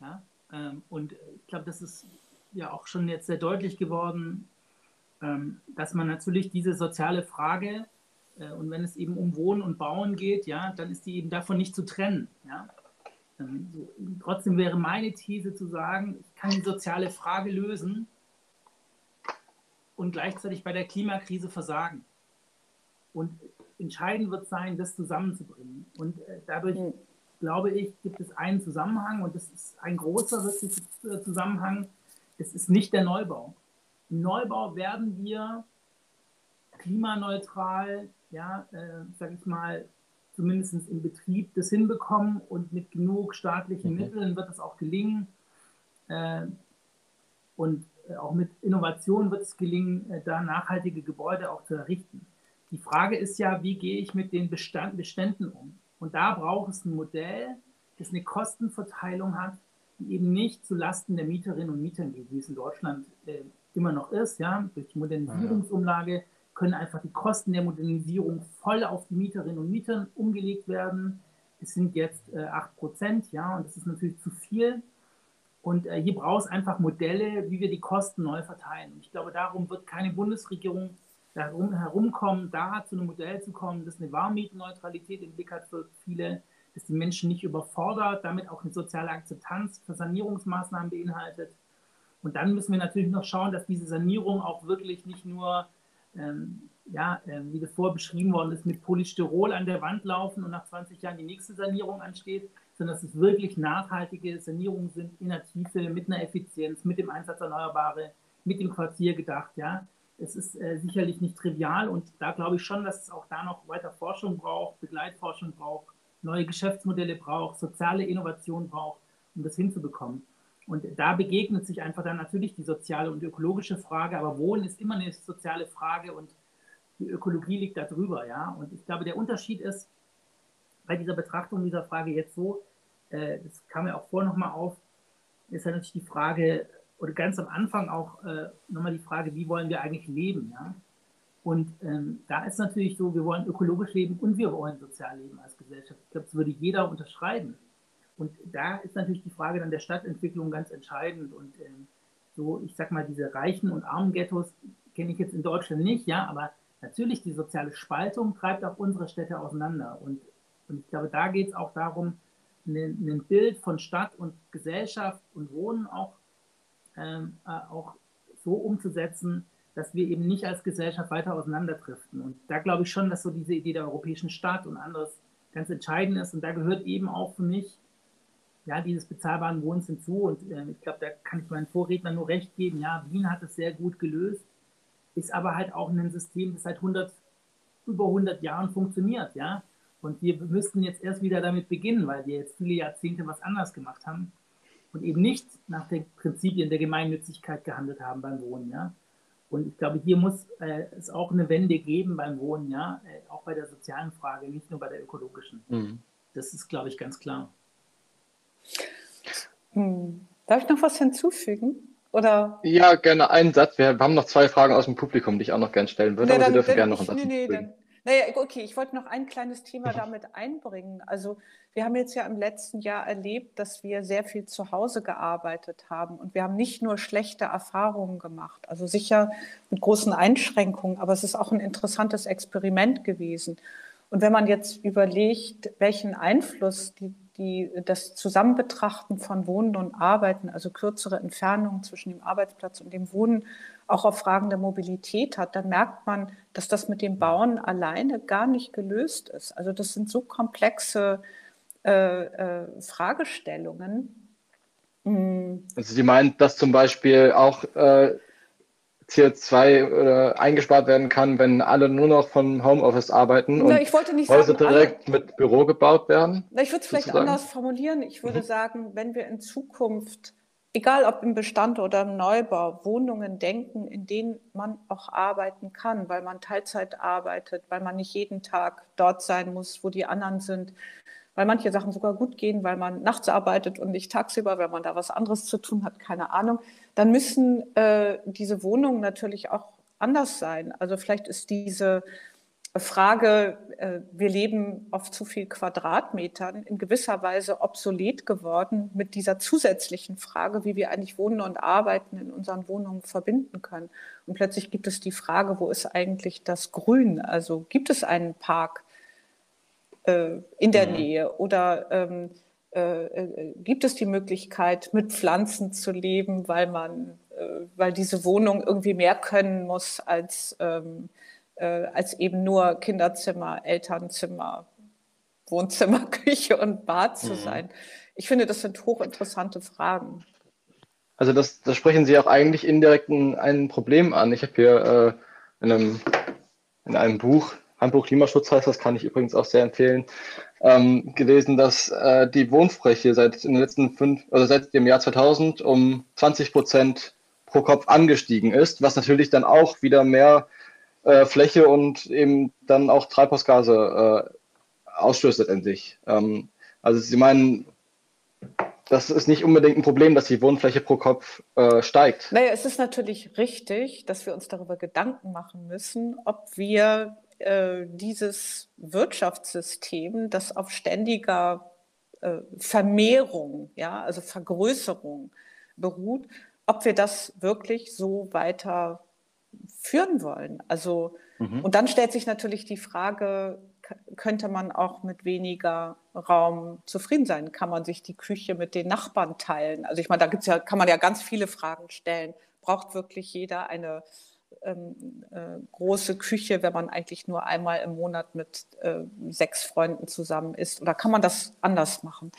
C: Ja? Ähm, und ich glaube, das ist ja auch schon jetzt sehr deutlich geworden, dass man natürlich diese soziale Frage äh, und wenn es eben um Wohnen und Bauen geht, ja, dann ist die eben davon nicht zu trennen. Ja? Ähm, so, trotzdem wäre meine These zu sagen, ich kann die soziale Frage lösen und gleichzeitig bei der Klimakrise versagen. Und entscheidend wird sein, das zusammenzubringen. Und äh, dadurch, mhm. glaube ich, gibt es einen Zusammenhang und das ist ein großer Zusammenhang. Es ist nicht der Neubau. Im Neubau werden wir klimaneutral, ja, äh, sage ich mal, zumindest im Betrieb das hinbekommen und mit genug staatlichen mhm. Mitteln wird das auch gelingen. Äh, und äh, auch mit Innovation wird es gelingen, äh, da nachhaltige Gebäude auch zu errichten. Die Frage ist ja, wie gehe ich mit den Bestand, Beständen um? Und da braucht es ein Modell, das eine Kostenverteilung hat, die eben nicht zu Lasten der Mieterinnen und Mieter geht, wie es in Deutschland äh, immer noch ist. Ja? Durch die Modernisierungsumlage können einfach die Kosten der Modernisierung voll auf die Mieterinnen und Mieter umgelegt werden. Es sind jetzt äh, 8 Prozent, ja, und das ist natürlich zu viel. Und äh, hier braucht es einfach Modelle, wie wir die Kosten neu verteilen. Ich glaube, darum wird keine Bundesregierung darum herumkommen, da zu einem Modell zu kommen, das eine Warmmietenneutralität im Blick hat für viele, dass die Menschen nicht überfordert, damit auch eine soziale Akzeptanz für Sanierungsmaßnahmen beinhaltet. Und dann müssen wir natürlich noch schauen, dass diese Sanierung auch wirklich nicht nur ähm, ja, äh, wie das vorher beschrieben worden ist, mit Polystyrol an der Wand laufen und nach 20 Jahren die nächste Sanierung ansteht, sondern dass es wirklich nachhaltige Sanierungen sind in der Tiefe, mit einer Effizienz, mit dem Einsatz Erneuerbare, mit dem Quartier gedacht. Ja. Es ist äh, sicherlich nicht trivial und da glaube ich schon, dass es auch da noch weiter Forschung braucht, Begleitforschung braucht, neue Geschäftsmodelle braucht, soziale Innovation braucht, um das hinzubekommen. Und da begegnet sich einfach dann natürlich die soziale und ökologische Frage, aber Wohnen ist immer eine soziale Frage und die Ökologie liegt da drüber, ja. Und ich glaube, der Unterschied ist bei dieser Betrachtung dieser Frage jetzt so, äh, das kam ja auch vorher nochmal auf, ist ja natürlich die Frage, oder ganz am Anfang auch äh, nochmal die Frage, wie wollen wir eigentlich leben, ja. Und ähm, da ist natürlich so, wir wollen ökologisch leben und wir wollen sozial leben als Gesellschaft. Ich glaube, das würde jeder unterschreiben. Und da ist natürlich die Frage dann der Stadtentwicklung ganz entscheidend. Und ähm, so, ich sag mal, diese reichen und armen Ghettos kenne ich jetzt in Deutschland nicht, ja, aber natürlich die soziale Spaltung treibt auch unsere Städte auseinander. Und, und ich glaube, da geht es auch darum, ein Bild von Stadt und Gesellschaft und Wohnen auch, ähm, äh, auch so umzusetzen, dass wir eben nicht als Gesellschaft weiter auseinanderdriften. Und da glaube ich schon, dass so diese Idee der europäischen Stadt und anderes ganz entscheidend ist. Und da gehört eben auch für mich ja, dieses bezahlbaren Wohnens hinzu. Und äh, ich glaube, da kann ich meinen Vorrednern nur recht geben. Ja, Wien hat es sehr gut gelöst, ist aber halt auch ein System, das seit 100, über 100 Jahren funktioniert. Ja, und wir müssten jetzt erst wieder damit beginnen, weil wir jetzt viele Jahrzehnte was anders gemacht haben und eben nicht nach den Prinzipien der Gemeinnützigkeit gehandelt haben beim Wohnen. Ja. Und ich glaube, hier muss äh, es auch eine Wende geben beim Wohnen, ja, äh, auch bei der sozialen Frage, nicht nur bei der ökologischen. Mhm. Das ist, glaube ich, ganz klar.
D: Hm. Darf ich noch was hinzufügen? Oder?
A: Ja, gerne einen Satz. Wir haben noch zwei Fragen aus dem Publikum, die ich auch noch gerne stellen würde, nee, aber dann, Sie dürfen gerne noch einen Satz nee, nee, dann,
D: naja, okay, ich wollte noch ein kleines Thema damit einbringen. Also wir haben jetzt ja im letzten Jahr erlebt, dass wir sehr viel zu Hause gearbeitet haben und wir haben nicht nur schlechte Erfahrungen gemacht, also sicher mit großen Einschränkungen, aber es ist auch ein interessantes Experiment gewesen. Und wenn man jetzt überlegt, welchen Einfluss die die, das Zusammenbetrachten von Wohnen und Arbeiten, also kürzere Entfernungen zwischen dem Arbeitsplatz und dem Wohnen, auch auf Fragen der Mobilität hat, dann merkt man, dass das mit dem Bauen alleine gar nicht gelöst ist. Also das sind so komplexe äh, äh, Fragestellungen.
A: Hm. Also Sie meinen, dass zum Beispiel auch äh, CO2 äh, eingespart werden kann, wenn alle nur noch vom Homeoffice arbeiten
D: Na, und
A: Häuser direkt alle, mit Büro gebaut werden?
D: Na, ich würde es vielleicht anders formulieren. Ich würde mhm. sagen, wenn wir in Zukunft egal ob im Bestand oder im Neubau, Wohnungen denken, in denen man auch arbeiten kann, weil man Teilzeit arbeitet, weil man nicht jeden Tag dort sein muss, wo die anderen sind, weil manche Sachen sogar gut gehen, weil man nachts arbeitet und nicht tagsüber, weil man da was anderes zu tun hat, keine Ahnung, dann müssen äh, diese Wohnungen natürlich auch anders sein. Also vielleicht ist diese Frage, äh, wir leben auf zu viel Quadratmetern, in gewisser Weise obsolet geworden mit dieser zusätzlichen Frage, wie wir eigentlich Wohnen und Arbeiten in unseren Wohnungen verbinden können. Und plötzlich gibt es die Frage, wo ist eigentlich das Grün? Also gibt es einen Park äh, in der mhm. Nähe oder ähm, äh, äh gibt es die Möglichkeit, mit Pflanzen zu leben, weil man, äh, weil diese Wohnung irgendwie mehr können muss als ähm, äh, als eben nur Kinderzimmer, Elternzimmer, Wohnzimmer, Küche und Bad zu mhm. sein? Ich finde, das sind hochinteressante Fragen.
A: Also das, das sprechen Sie auch eigentlich indirekt ein, ein Problem an. Ich habe hier äh, in, einem, in einem Buch, Handbuch Klimaschutz heißt das, kann ich übrigens auch sehr empfehlen, ähm, gelesen, dass äh, die Wohnfläche seit in den letzten fünf, also seit dem Jahr 2000 um 20 Prozent pro Kopf angestiegen ist, was natürlich dann auch wieder mehr äh, Fläche und eben dann auch Treibhausgase äh, ausstößt letztendlich. Ähm, also Sie meinen, das ist nicht unbedingt ein Problem, dass die Wohnfläche pro Kopf äh, steigt.
D: Naja, es ist natürlich richtig, dass wir uns darüber Gedanken machen müssen, ob wir äh, dieses Wirtschaftssystem, das auf ständiger äh, Vermehrung, ja, also Vergrößerung beruht, ob wir das wirklich so weiter führen wollen. Also, mhm. und dann stellt sich natürlich die Frage, könnte man auch mit weniger Raum zufrieden sein? Kann man sich die Küche mit den Nachbarn teilen? Also ich meine, da gibt's ja, kann man ja ganz viele Fragen stellen. Braucht wirklich jeder eine ähm, äh, große Küche, wenn man eigentlich nur einmal im Monat mit äh, sechs Freunden zusammen ist? Oder kann man das anders machen?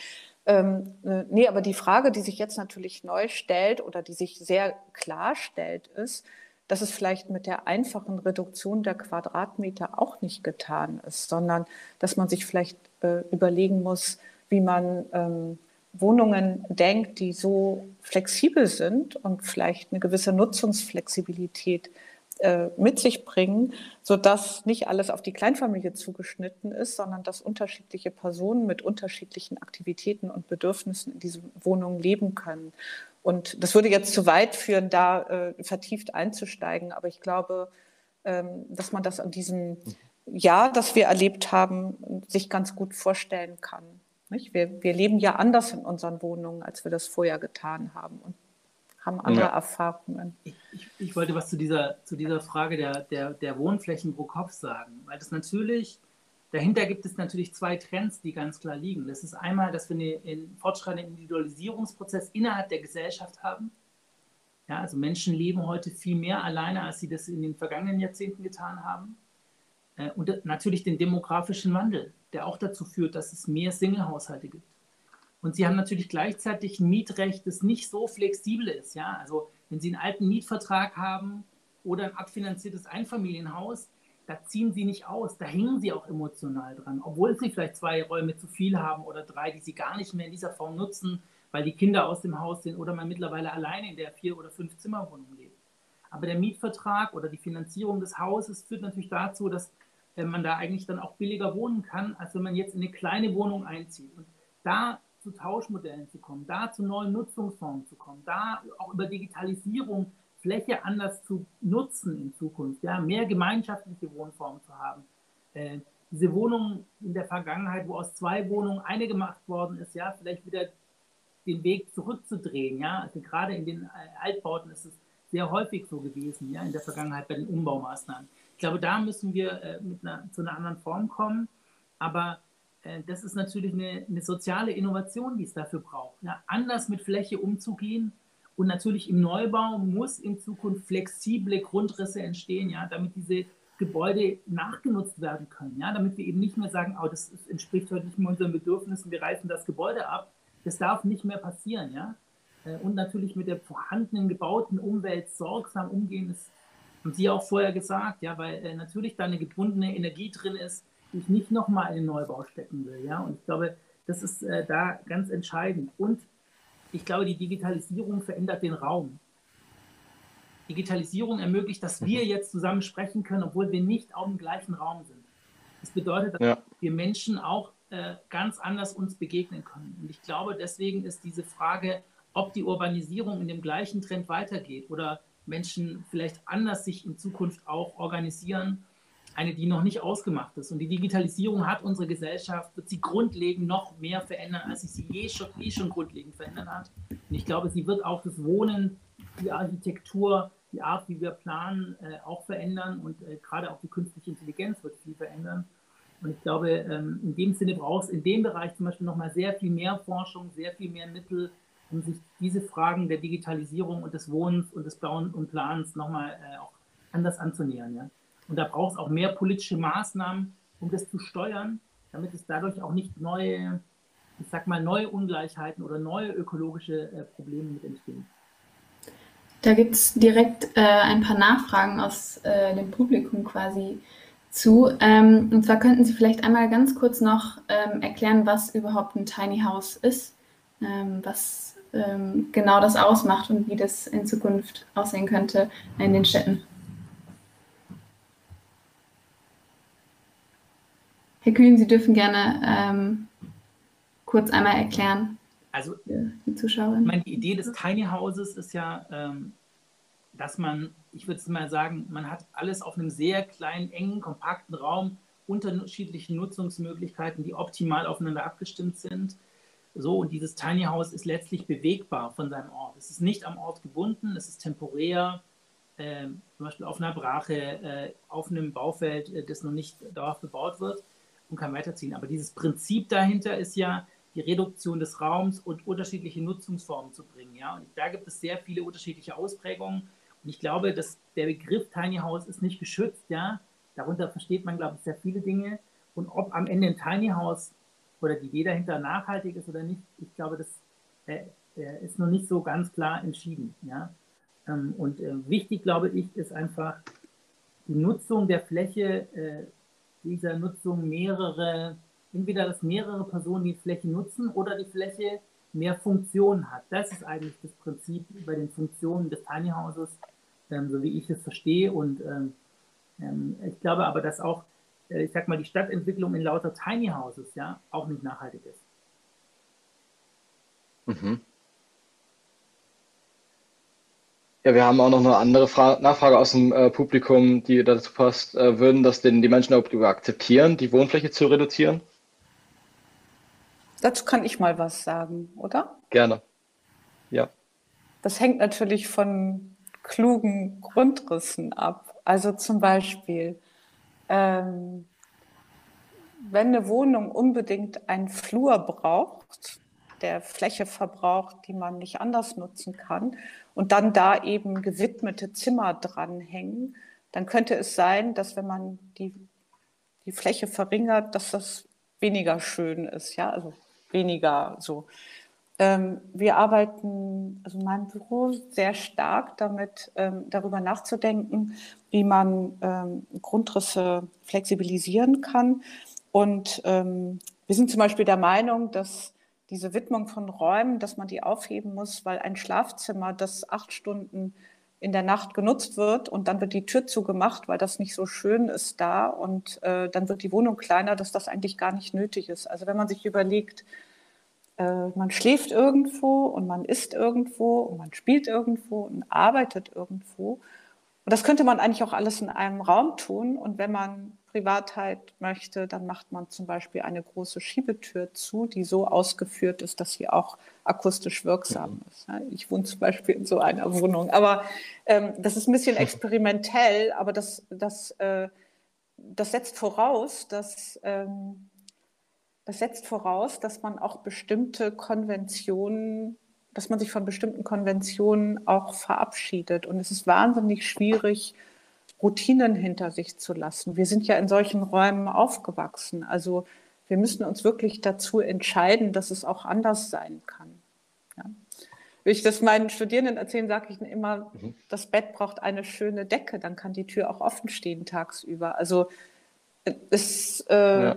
D: Ähm, äh, nee, aber die Frage, die sich jetzt natürlich neu stellt oder die sich sehr klar stellt, ist, dass es vielleicht mit der einfachen Reduktion der Quadratmeter auch nicht getan ist, sondern dass man sich vielleicht äh, überlegen muss, wie man ähm, Wohnungen denkt, die so flexibel sind und vielleicht eine gewisse Nutzungsflexibilität äh, mit sich bringen, sodass nicht alles auf die Kleinfamilie zugeschnitten ist, sondern dass unterschiedliche Personen mit unterschiedlichen Aktivitäten und Bedürfnissen in diesen Wohnungen leben können. Und das würde jetzt zu weit führen, da äh, vertieft einzusteigen. Aber ich glaube, ähm, dass man das an diesem Jahr, das wir erlebt haben, sich ganz gut vorstellen kann. Wir, wir, leben ja anders in unseren Wohnungen, als wir das vorher getan haben und haben andere ja. Erfahrungen.
C: Ich, ich, ich, wollte was zu dieser, zu dieser Frage der, der, der Wohnflächen pro Kopf sagen, weil das natürlich Dahinter gibt es natürlich zwei Trends, die ganz klar liegen. Das ist einmal, dass wir einen fortschreitenden Individualisierungsprozess innerhalb der Gesellschaft haben. Ja, also Menschen leben heute viel mehr alleine, als sie das in den vergangenen Jahrzehnten getan haben. Äh, und natürlich den demografischen Wandel, der auch dazu führt, dass es mehr Single-Haushalte gibt. Und sie haben natürlich gleichzeitig ein Mietrecht, das nicht so flexibel ist. Ja? Also wenn sie einen alten Mietvertrag haben oder ein abfinanziertes Einfamilienhaus, da ziehen sie nicht aus, da hängen sie auch emotional dran, obwohl sie vielleicht zwei Räume zu viel haben oder drei, die sie gar nicht mehr in dieser Form nutzen, weil die Kinder aus dem Haus sind oder man mittlerweile alleine in der vier oder fünf Zimmerwohnung lebt. Aber der Mietvertrag oder die Finanzierung des Hauses führt natürlich dazu, dass äh, man da eigentlich dann auch billiger wohnen kann, als wenn man jetzt in eine kleine Wohnung einzieht. Und da zu Tauschmodellen zu kommen, da zu neuen Nutzungsformen zu kommen, da auch über Digitalisierung Fläche anders zu nutzen in Zukunft, ja, mehr gemeinschaftliche Wohnformen zu haben. Äh, diese Wohnungen in der Vergangenheit, wo aus zwei Wohnungen eine gemacht worden ist, ja, vielleicht wieder den Weg zurückzudrehen, ja, also gerade in den äh, Altbauten ist es sehr häufig so gewesen, ja, in der Vergangenheit bei den Umbaumaßnahmen. Ich glaube, da müssen wir äh, mit einer, zu einer anderen Form kommen, aber das ist natürlich eine, eine, soziale Innovation, die es dafür braucht, ja, anders mit Fläche umzugehen, und natürlich im Neubau muss in Zukunft flexible Grundrisse entstehen, ja, damit diese Gebäude nachgenutzt werden können, ja, damit wir eben nicht mehr sagen, oh, das entspricht heute nicht mehr unseren Bedürfnissen, wir reißen das Gebäude ab. Das darf nicht mehr passieren, ja. Äh, und natürlich mit der vorhandenen gebauten Umwelt sorgsam umgehen, das haben Sie auch vorher gesagt, ja, weil äh, natürlich da eine gebundene Energie drin ist, ich nicht nochmal in den Neubau stecken will, ja. Und ich glaube, das ist äh, da ganz entscheidend. Und ich glaube, die Digitalisierung verändert den Raum. Digitalisierung ermöglicht, dass wir mhm. jetzt zusammen sprechen können, obwohl wir nicht auf dem gleichen Raum sind. Das bedeutet, dass ja. wir Menschen auch äh, ganz anders uns begegnen können. Und ich glaube, deswegen ist diese Frage, ob die Urbanisierung in dem gleichen Trend weitergeht oder Menschen vielleicht anders sich in Zukunft auch organisieren, eine, die noch nicht ausgemacht ist. Und die Digitalisierung hat unsere Gesellschaft, wird sie grundlegend noch mehr verändern, als sie sie je schon, je schon grundlegend verändert hat. Und ich glaube, sie wird auch das Wohnen, die Architektur, die Art, wie wir planen, äh, auch verändern und äh, gerade auch die künstliche Intelligenz wird viel verändern. Und ich glaube, ähm, in dem Sinne braucht es in dem Bereich zum Beispiel nochmal sehr viel mehr Forschung, sehr viel mehr Mittel, um sich diese Fragen der Digitalisierung und des Wohnens und des Bauen und Plans nochmal äh, auch anders anzunähern. Ja? Und da braucht es auch mehr politische Maßnahmen, um das zu steuern, damit es dadurch auch nicht neue, ich sag mal, neue Ungleichheiten oder neue ökologische äh, Probleme mit entstehen.
E: Da gibt es direkt äh, ein paar Nachfragen aus äh, dem Publikum quasi zu. Ähm, und zwar könnten Sie vielleicht einmal ganz kurz noch ähm, erklären, was überhaupt ein Tiny House ist, ähm, was ähm, genau das ausmacht und wie das in Zukunft aussehen könnte in den Städten. Herr Kühn, Sie dürfen gerne ähm, kurz einmal erklären.
C: Also die Zuschauer. Ich meine, die Idee des Tiny Houses ist ja, ähm, dass man, ich würde mal sagen, man hat alles auf einem sehr kleinen, engen, kompakten Raum, unterschiedliche Nutzungsmöglichkeiten, die optimal aufeinander abgestimmt sind. So, und dieses Tiny House ist letztlich bewegbar von seinem Ort. Es ist nicht am Ort gebunden, es ist temporär, äh, zum Beispiel auf einer Brache, äh, auf einem Baufeld, äh, das noch nicht dauerhaft bebaut wird und kann weiterziehen. Aber dieses Prinzip dahinter ist ja, die Reduktion des Raums und unterschiedliche Nutzungsformen zu bringen. Ja? Und da gibt es sehr viele unterschiedliche Ausprägungen. Und ich glaube, dass der Begriff Tiny House ist nicht geschützt. Ja? Darunter versteht man, glaube ich, sehr viele Dinge. Und ob am Ende ein Tiny House oder die Idee dahinter nachhaltig ist oder nicht, ich glaube, das äh, äh, ist noch nicht so ganz klar entschieden. Ja? Ähm, und äh, wichtig, glaube ich, ist einfach die Nutzung der Fläche äh, dieser Nutzung mehrere, entweder dass mehrere Personen die Fläche nutzen oder die Fläche mehr Funktionen hat. Das ist eigentlich das Prinzip bei den Funktionen des Tiny Houses, ähm, so wie ich es verstehe. Und ähm, ähm, ich glaube aber, dass auch, äh, ich sag mal, die Stadtentwicklung in lauter Tiny Houses ja auch nicht nachhaltig ist.
A: Mhm. Ja, wir haben auch noch eine andere Fra Nachfrage aus dem äh, Publikum, die dazu passt. Äh, würden das denn die Menschen überhaupt akzeptieren, die Wohnfläche zu reduzieren?
D: Dazu kann ich mal was sagen, oder?
A: Gerne. Ja.
D: Das hängt natürlich von klugen Grundrissen ab. Also zum Beispiel, ähm, wenn eine Wohnung unbedingt einen Flur braucht, der Fläche verbraucht, die man nicht anders nutzen kann, und dann da eben gewidmete Zimmer dranhängen, dann könnte es sein, dass wenn man die, die Fläche verringert, dass das weniger schön ist, ja, also weniger so. Ähm, wir arbeiten, also mein Büro, sehr stark damit, ähm, darüber nachzudenken, wie man ähm, Grundrisse flexibilisieren kann. Und ähm, wir sind zum Beispiel der Meinung, dass diese Widmung von Räumen, dass man die aufheben muss, weil ein Schlafzimmer, das acht Stunden in der Nacht genutzt wird und dann wird die Tür zugemacht, weil das nicht so schön ist da und äh, dann wird die Wohnung kleiner, dass das eigentlich gar nicht nötig ist. Also wenn man sich überlegt, äh, man schläft irgendwo und man isst irgendwo und man spielt irgendwo und arbeitet irgendwo. Und das könnte man eigentlich auch alles in einem Raum tun. Und wenn man Privatheit möchte, dann macht man zum Beispiel eine große Schiebetür zu, die so ausgeführt ist, dass sie auch akustisch wirksam mhm. ist. Ich wohne zum Beispiel in so einer Wohnung. Aber ähm, das ist ein bisschen experimentell, aber das, das, äh, das setzt voraus, dass ähm, das setzt voraus, dass man auch bestimmte Konventionen, dass man sich von bestimmten Konventionen auch verabschiedet. Und es ist wahnsinnig schwierig, Routinen hinter sich zu lassen. Wir sind ja in solchen Räumen aufgewachsen. Also wir müssen uns wirklich dazu entscheiden, dass es auch anders sein kann. Ja. Wenn ich das meinen Studierenden erzähle, sage ich immer, mhm. das Bett braucht eine schöne Decke, dann kann die Tür auch offen stehen tagsüber. Also es, äh, ja.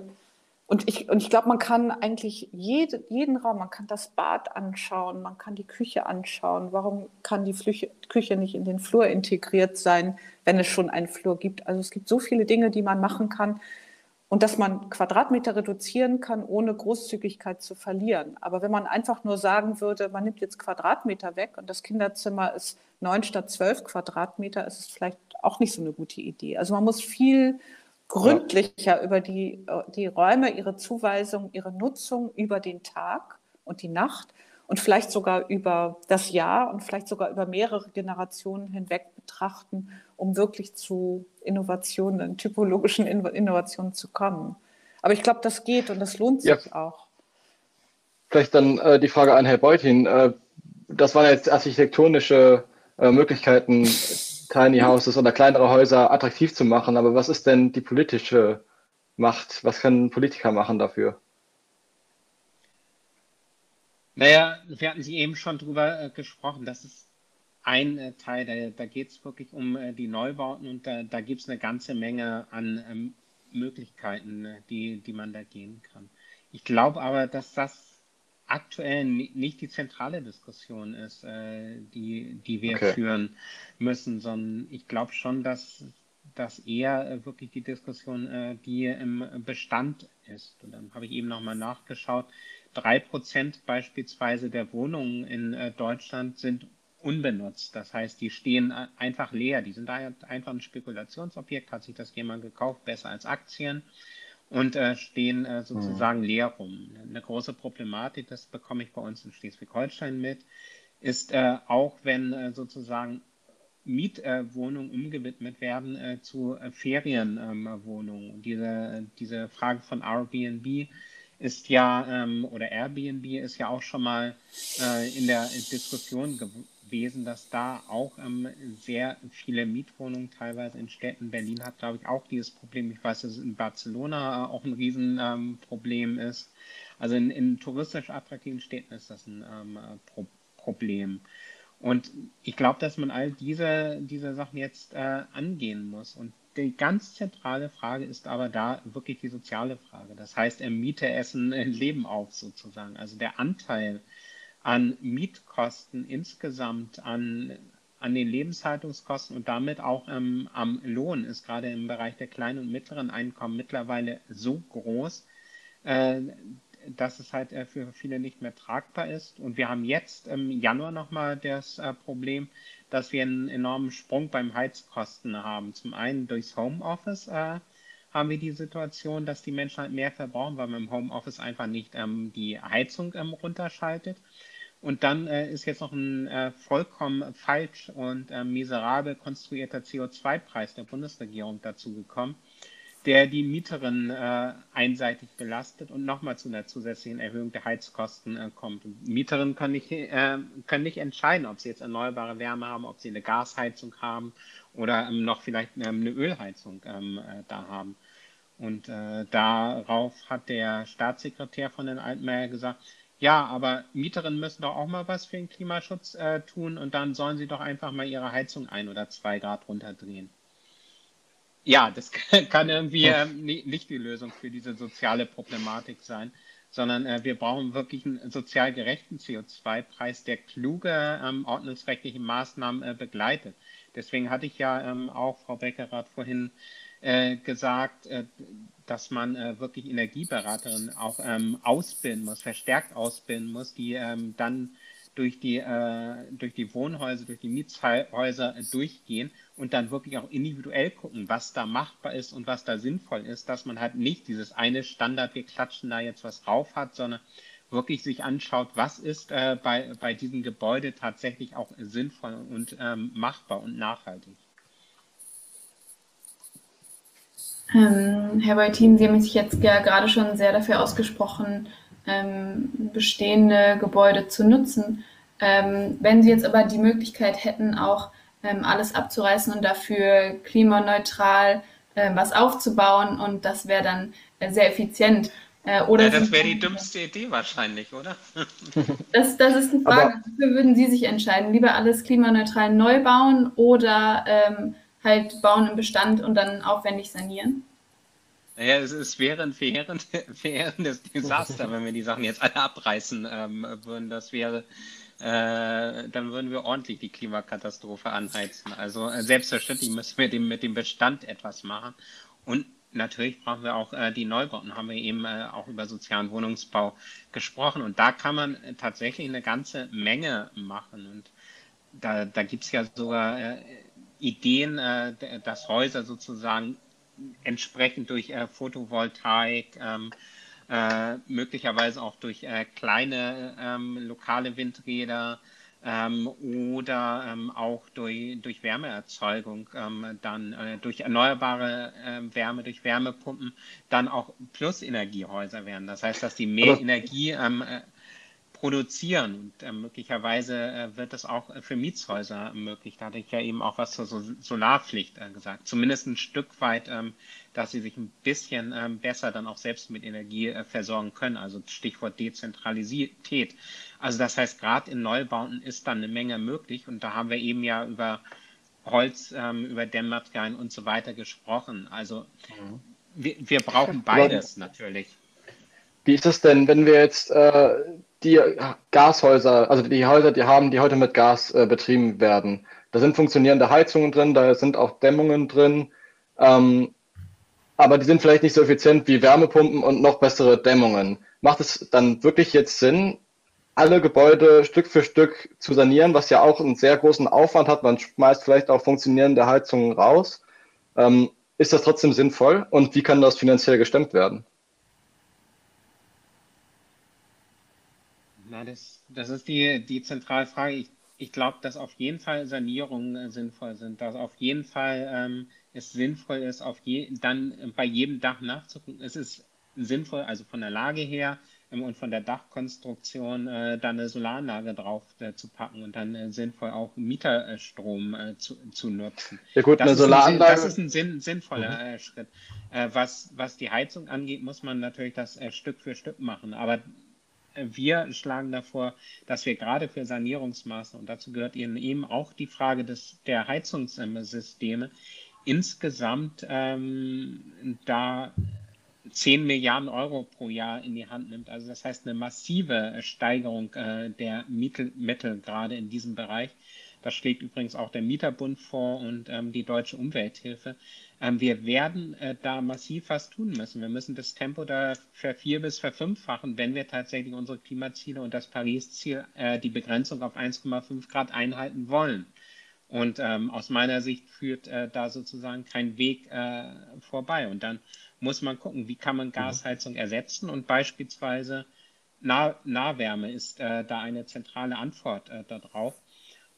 D: Und ich, und ich glaube, man kann eigentlich jede, jeden Raum, man kann das Bad anschauen, man kann die Küche anschauen. Warum kann die Flüche, Küche nicht in den Flur integriert sein, wenn es schon einen Flur gibt? Also es gibt so viele Dinge, die man machen kann und dass man Quadratmeter reduzieren kann, ohne Großzügigkeit zu verlieren. Aber wenn man einfach nur sagen würde, man nimmt jetzt Quadratmeter weg und das Kinderzimmer ist neun statt zwölf Quadratmeter, ist es vielleicht auch nicht so eine gute Idee. Also man muss viel gründlicher über die, die Räume, ihre Zuweisung, ihre Nutzung über den Tag und die Nacht und vielleicht sogar über das Jahr und vielleicht sogar über mehrere Generationen hinweg betrachten, um wirklich zu Innovationen, typologischen Innovationen zu kommen. Aber ich glaube, das geht und das lohnt sich ja. auch.
A: Vielleicht dann äh, die Frage an Herr Beutin. Äh, das waren jetzt architektonische äh, Möglichkeiten, Tiny Houses oder kleinere Häuser attraktiv zu machen. Aber was ist denn die politische Macht? Was können Politiker machen dafür?
B: Naja, wir hatten Sie eben schon drüber äh, gesprochen. Das ist ein äh, Teil, da, da geht es wirklich um äh, die Neubauten und da, da gibt es eine ganze Menge an ähm, Möglichkeiten, äh, die, die man da gehen kann. Ich glaube aber, dass das aktuell nicht die zentrale Diskussion ist, äh, die, die wir okay. führen müssen, sondern ich glaube schon, dass das eher äh, wirklich die Diskussion, äh, die im Bestand ist. Und dann habe ich eben nochmal nachgeschaut. Drei Prozent beispielsweise der Wohnungen in äh, Deutschland sind unbenutzt. Das heißt, die stehen einfach leer. Die sind einfach ein Spekulationsobjekt. Hat sich das jemand gekauft, besser als Aktien und äh, stehen äh, sozusagen mhm. leer rum. Eine große Problematik, das bekomme ich bei uns in Schleswig-Holstein mit, ist äh, auch, wenn äh, sozusagen Mietwohnungen umgewidmet werden äh, zu äh, Ferienwohnungen. diese, diese Frage von Airbnb ist ja, ähm, oder Airbnb ist ja auch schon mal in der Diskussion gewesen gewesen, dass da auch ähm, sehr viele Mietwohnungen teilweise in Städten, Berlin hat, glaube ich, auch dieses Problem. Ich weiß, dass es in Barcelona auch ein Riesenproblem ähm, ist. Also in, in, touristisch attraktiven Städten ist das ein ähm, Pro Problem. Und ich glaube, dass man all diese, diese Sachen jetzt äh, angehen muss. Und die ganz zentrale Frage ist aber da wirklich die soziale Frage. Das heißt, Miete, Essen, Leben auf sozusagen. Also der Anteil an Mietkosten insgesamt, an, an den Lebenshaltungskosten und damit auch ähm, am Lohn ist gerade im Bereich der kleinen und mittleren Einkommen mittlerweile so groß, äh, dass es halt äh, für viele nicht mehr tragbar ist. Und wir haben jetzt im Januar nochmal das äh, Problem, dass wir einen enormen Sprung beim Heizkosten haben. Zum einen durchs Homeoffice äh, haben wir die Situation, dass die Menschen halt mehr verbrauchen, weil man im Homeoffice einfach nicht ähm, die Heizung ähm, runterschaltet. Und dann äh, ist jetzt noch ein äh, vollkommen falsch und äh, miserabel konstruierter CO2-Preis der Bundesregierung dazugekommen, der die Mieterin äh, einseitig belastet und nochmal zu einer zusätzlichen Erhöhung der Heizkosten äh, kommt. Mieterinnen können nicht, äh, können nicht entscheiden, ob sie jetzt erneuerbare Wärme haben, ob sie eine Gasheizung haben oder ähm, noch vielleicht ähm, eine Ölheizung ähm, da haben. Und darauf hat der Staatssekretär von den Altmaier gesagt, ja, aber Mieterinnen müssen doch auch mal was für den Klimaschutz äh, tun und dann sollen sie doch einfach mal ihre Heizung ein oder zwei Grad runterdrehen. Ja, das kann irgendwie äh, nicht die Lösung für diese soziale Problematik sein, sondern äh, wir brauchen wirklich einen sozial gerechten CO2-Preis, der kluge ähm, ordnungsrechtliche Maßnahmen äh, begleitet. Deswegen hatte ich ja ähm, auch, Frau Beckerath, vorhin äh, gesagt, äh, dass man äh, wirklich Energieberaterinnen auch ähm, ausbilden muss, verstärkt ausbilden muss, die ähm, dann durch die, äh, durch die Wohnhäuser, durch die Mietshäuser äh, durchgehen und dann wirklich auch individuell gucken, was da machbar ist und was da sinnvoll ist, dass man halt nicht dieses eine Standard, wir klatschen da jetzt was drauf hat, sondern wirklich sich anschaut, was ist äh, bei, bei diesem Gebäude tatsächlich auch sinnvoll und ähm, machbar und nachhaltig.
E: Ähm, Herr Beutin, Sie haben sich jetzt ja gerade schon sehr dafür ausgesprochen, ähm, bestehende Gebäude zu nutzen. Ähm, wenn Sie jetzt aber die Möglichkeit hätten, auch ähm, alles abzureißen und dafür klimaneutral äh, was aufzubauen und das wäre dann äh, sehr effizient.
B: Äh, oder ja, das wäre die dümmste Idee wahrscheinlich, oder?
E: das, das ist die Frage. Aber Wofür würden Sie sich entscheiden? Lieber alles klimaneutral neu bauen oder ähm, halt bauen im Bestand und dann aufwendig sanieren?
B: Naja, es, es wäre ein verheerend, verheerendes Desaster, wenn wir die Sachen jetzt alle abreißen ähm, würden. Das wäre, äh, dann würden wir ordentlich die Klimakatastrophe anheizen. Also äh, selbstverständlich müssen wir dem, mit dem Bestand etwas machen. Und natürlich brauchen wir auch äh, die Neubauten, haben wir eben äh, auch über sozialen Wohnungsbau gesprochen. Und da kann man tatsächlich eine ganze Menge machen. Und da, da gibt es ja sogar äh, Ideen, äh, dass Häuser sozusagen entsprechend durch äh, Photovoltaik, ähm, äh, möglicherweise auch durch äh, kleine ähm, lokale Windräder ähm, oder ähm, auch durch, durch Wärmeerzeugung, ähm, dann äh, durch erneuerbare äh, Wärme, durch Wärmepumpen, dann auch Plusenergiehäuser werden. Das heißt, dass die mehr Aber Energie ähm, äh, produzieren. Und äh, möglicherweise äh, wird das auch äh, für Mietshäuser möglich. Da hatte ich ja eben auch was zur so Solarpflicht äh, gesagt. Zumindest ein Stück weit, ähm, dass sie sich ein bisschen ähm, besser dann auch selbst mit Energie äh, versorgen können. Also Stichwort Dezentralität. Also das heißt, gerade in Neubauten ist dann eine Menge möglich. Und da haben wir eben ja über Holz, ähm, über Dämmmaterialien und so weiter gesprochen. Also mhm. wir, wir brauchen beides natürlich.
A: Wie ist es denn, wenn wir jetzt äh, die Gashäuser, also die Häuser, die haben, die heute mit Gas äh, betrieben werden. Da sind funktionierende Heizungen drin, da sind auch Dämmungen drin, ähm, aber die sind vielleicht nicht so effizient wie Wärmepumpen und noch bessere Dämmungen. Macht es dann wirklich jetzt Sinn, alle Gebäude Stück für Stück zu sanieren, was ja auch einen sehr großen Aufwand hat? Man schmeißt vielleicht auch funktionierende Heizungen raus. Ähm, ist das trotzdem sinnvoll und wie kann das finanziell gestemmt werden?
B: Na, das, das ist die, die zentrale Frage. Ich, ich glaube, dass auf jeden Fall Sanierungen äh, sinnvoll sind, dass auf jeden Fall ähm, es sinnvoll ist, auf je, dann bei jedem Dach nachzugucken. Es ist sinnvoll, also von der Lage her ähm, und von der Dachkonstruktion äh, dann eine Solaranlage drauf äh, zu packen und dann äh, sinnvoll auch Mieterstrom äh, zu, zu nutzen.
A: Ja gut,
B: das
A: eine Solaranlage.
B: Ein, das ist ein sinn, sinnvoller mhm. Äh, Schritt. was, was die Heizung angeht, muss man natürlich das Stück für Stück machen. Aber wir schlagen davor, dass wir gerade für Sanierungsmaßnahmen, und dazu gehört eben auch die Frage des, der Heizungssysteme, insgesamt ähm, da 10 Milliarden Euro pro Jahr in die Hand nimmt. Also das heißt eine massive Steigerung äh, der Mittel, Mittel gerade in diesem Bereich. Das schlägt übrigens auch der Mieterbund vor und ähm, die Deutsche Umwelthilfe. Ähm, wir werden äh, da massiv was tun müssen. Wir müssen das Tempo da vervier- bis verfünffachen, wenn wir tatsächlich unsere Klimaziele und das Paris-Ziel, äh, die Begrenzung auf 1,5 Grad einhalten wollen. Und ähm, aus meiner Sicht führt äh, da sozusagen kein Weg äh, vorbei. Und dann muss man gucken, wie kann man mhm. Gasheizung ersetzen und beispielsweise nah Nahwärme ist da eine zentrale Antwort darauf.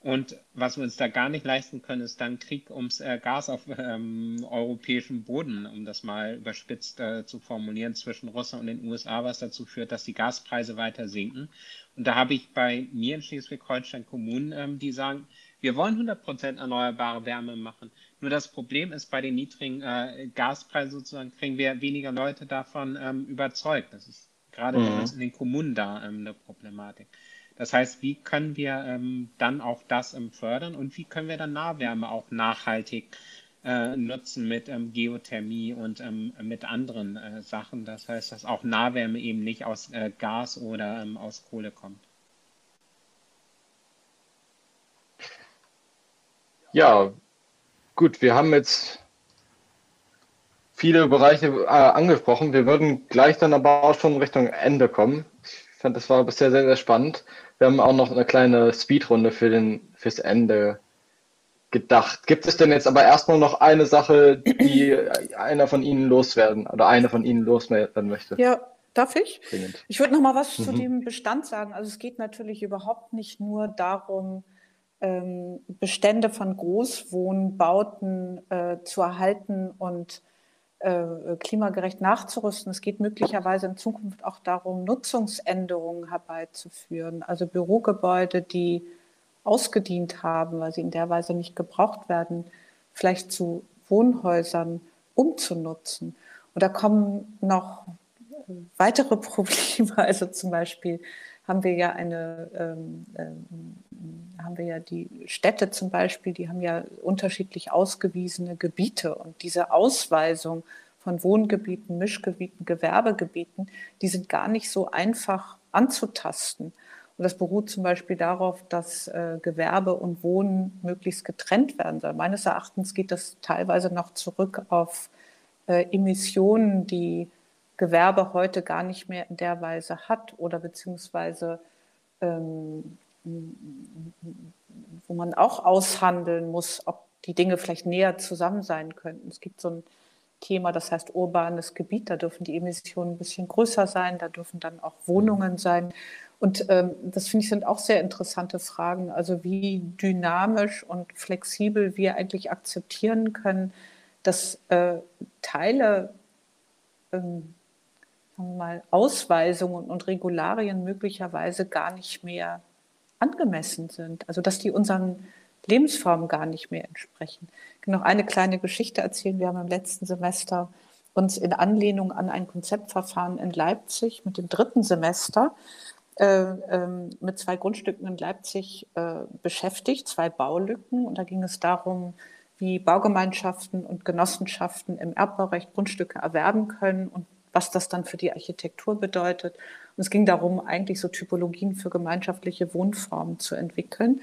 B: Und was wir uns da gar nicht leisten können, ist dann Krieg ums äh, Gas auf ähm, europäischem Boden, um das mal überspitzt äh, zu formulieren, zwischen Russland und den USA, was dazu führt, dass die Gaspreise weiter sinken. Und da habe ich bei mir in Schleswig-Holstein Kommunen, ähm, die sagen, wir wollen 100% erneuerbare Wärme machen. Nur das Problem ist, bei den niedrigen äh, Gaspreisen sozusagen kriegen wir weniger Leute davon ähm, überzeugt. Das ist gerade mhm. bei uns in den Kommunen da ähm, eine Problematik. Das heißt, wie können wir ähm, dann auch das ähm, fördern und wie können wir dann Nahwärme auch nachhaltig äh, nutzen mit ähm, Geothermie und ähm, mit anderen äh, Sachen. Das heißt, dass auch Nahwärme eben nicht aus äh, Gas oder ähm, aus Kohle kommt.
A: Ja, gut, wir haben jetzt viele Bereiche äh, angesprochen. Wir würden gleich dann aber auch schon Richtung Ende kommen. Ich fand, das war bisher sehr, sehr spannend. Wir haben auch noch eine kleine Speedrunde für den, fürs Ende gedacht. Gibt es denn jetzt aber erstmal noch eine Sache, die einer von Ihnen loswerden oder eine von Ihnen loswerden möchte?
D: Ja, darf ich? Dringend. Ich würde noch mal was mhm. zu dem Bestand sagen. Also es geht natürlich überhaupt nicht nur darum, ähm, Bestände von Großwohnbauten äh, zu erhalten und klimagerecht nachzurüsten. Es geht möglicherweise in Zukunft auch darum, Nutzungsänderungen herbeizuführen, also Bürogebäude, die ausgedient haben, weil sie in der Weise nicht gebraucht werden, vielleicht zu Wohnhäusern umzunutzen. Und da kommen noch weitere Probleme, also zum Beispiel haben wir ja eine, ähm, ähm, haben wir ja die Städte zum Beispiel, die haben ja unterschiedlich ausgewiesene Gebiete und diese Ausweisung von Wohngebieten, Mischgebieten, Gewerbegebieten, die sind gar nicht so einfach anzutasten. Und das beruht zum Beispiel darauf, dass äh, Gewerbe und Wohnen möglichst getrennt werden soll. Meines Erachtens geht das teilweise noch zurück auf äh, Emissionen, die Gewerbe heute gar nicht mehr in der Weise hat oder beziehungsweise ähm, wo man auch aushandeln muss, ob die Dinge vielleicht näher zusammen sein könnten. Es gibt so ein Thema, das heißt urbanes Gebiet. Da dürfen die Emissionen ein bisschen größer sein, da dürfen dann auch Wohnungen sein. Und ähm, das finde ich sind auch sehr interessante Fragen. Also wie dynamisch und flexibel wir eigentlich akzeptieren können, dass äh, Teile, ähm, mal, Ausweisungen und Regularien möglicherweise gar nicht mehr angemessen sind. Also dass die unseren Lebensformen gar nicht mehr entsprechen. Ich kann noch eine kleine Geschichte erzählen. Wir haben im letzten Semester uns in Anlehnung an ein Konzeptverfahren in Leipzig mit dem dritten Semester äh, äh, mit zwei Grundstücken in Leipzig äh, beschäftigt, zwei Baulücken. Und da ging es darum, wie Baugemeinschaften und Genossenschaften im Erbbaurecht Grundstücke erwerben können und was das dann für die Architektur bedeutet. Und es ging darum, eigentlich so Typologien für gemeinschaftliche Wohnformen zu entwickeln.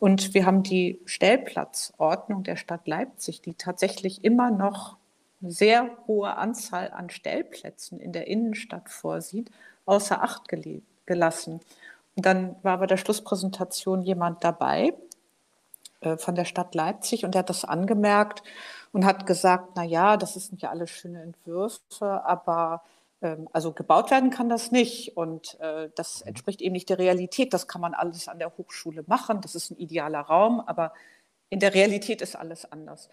D: Und wir haben die Stellplatzordnung der Stadt Leipzig, die tatsächlich immer noch eine sehr hohe Anzahl an Stellplätzen in der Innenstadt vorsieht, außer Acht gelassen. Und dann war bei der Schlusspräsentation jemand dabei äh, von der Stadt Leipzig und der hat das angemerkt und hat gesagt, na ja, das sind ja alles schöne Entwürfe, aber ähm, also gebaut werden kann das nicht und äh, das mhm. entspricht eben nicht der Realität. Das kann man alles an der Hochschule machen, das ist ein idealer Raum, aber in der Realität ist alles anders.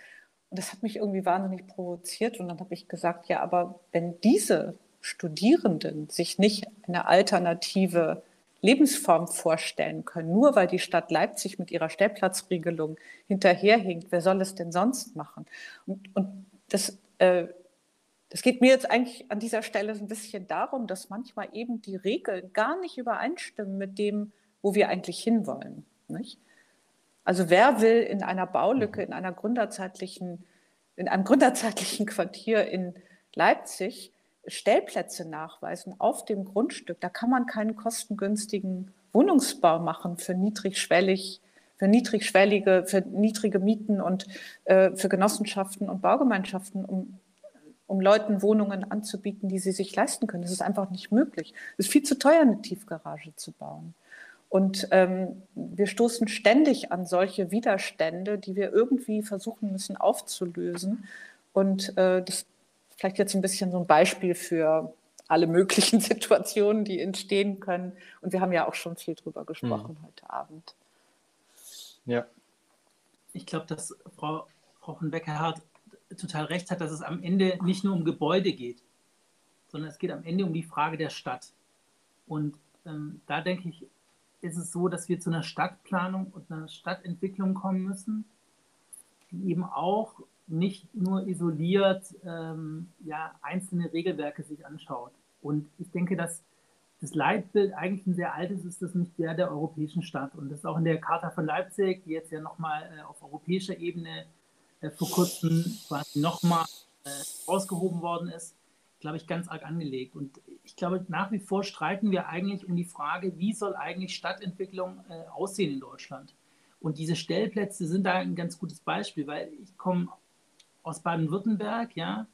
D: Und das hat mich irgendwie wahnsinnig provoziert und dann habe ich gesagt, ja, aber wenn diese Studierenden sich nicht eine alternative Lebensform vorstellen können, nur weil die Stadt Leipzig mit ihrer Stellplatzregelung hinterherhinkt, wer soll es denn sonst machen? Und, und das äh, das geht mir jetzt eigentlich an dieser Stelle ein bisschen darum, dass manchmal eben die Regeln gar nicht übereinstimmen mit dem, wo wir eigentlich hinwollen. Nicht? Also wer will in einer Baulücke, in einer gründerzeitlichen, in einem gründerzeitlichen Quartier in Leipzig Stellplätze nachweisen auf dem Grundstück? Da kann man keinen kostengünstigen Wohnungsbau machen für niedrigschwellig, für niedrigschwellige, für niedrige Mieten und äh, für Genossenschaften und Baugemeinschaften, um um Leuten Wohnungen anzubieten, die sie sich leisten können. Das ist einfach nicht möglich. Es ist viel zu teuer, eine Tiefgarage zu bauen. Und ähm, wir stoßen ständig an solche Widerstände, die wir irgendwie versuchen müssen aufzulösen. Und äh, das vielleicht jetzt ein bisschen so ein Beispiel für alle möglichen Situationen, die entstehen können. Und wir haben ja auch schon viel drüber gesprochen hm. heute Abend.
C: Ja. Ich glaube, dass Frau, Frau von Beckerhardt total recht hat, dass es am Ende nicht nur um Gebäude geht, sondern es geht am Ende um die Frage der Stadt. Und ähm, da denke ich, ist es so, dass wir zu einer Stadtplanung und einer Stadtentwicklung kommen müssen, die eben auch nicht nur isoliert ähm, ja, einzelne Regelwerke sich anschaut. Und ich denke, dass das Leitbild eigentlich ein sehr altes ist, das nicht der der europäischen Stadt. Und das ist auch in der Charta von Leipzig, die jetzt ja nochmal äh, auf europäischer Ebene äh, vor kurzem quasi nochmal äh, ausgehoben worden ist, glaube ich, ganz arg angelegt. Und ich glaube, nach wie vor streiten wir eigentlich um die Frage, wie soll eigentlich Stadtentwicklung äh, aussehen in Deutschland? Und diese Stellplätze sind da ein ganz gutes Beispiel, weil ich komme aus Baden-Württemberg, ja,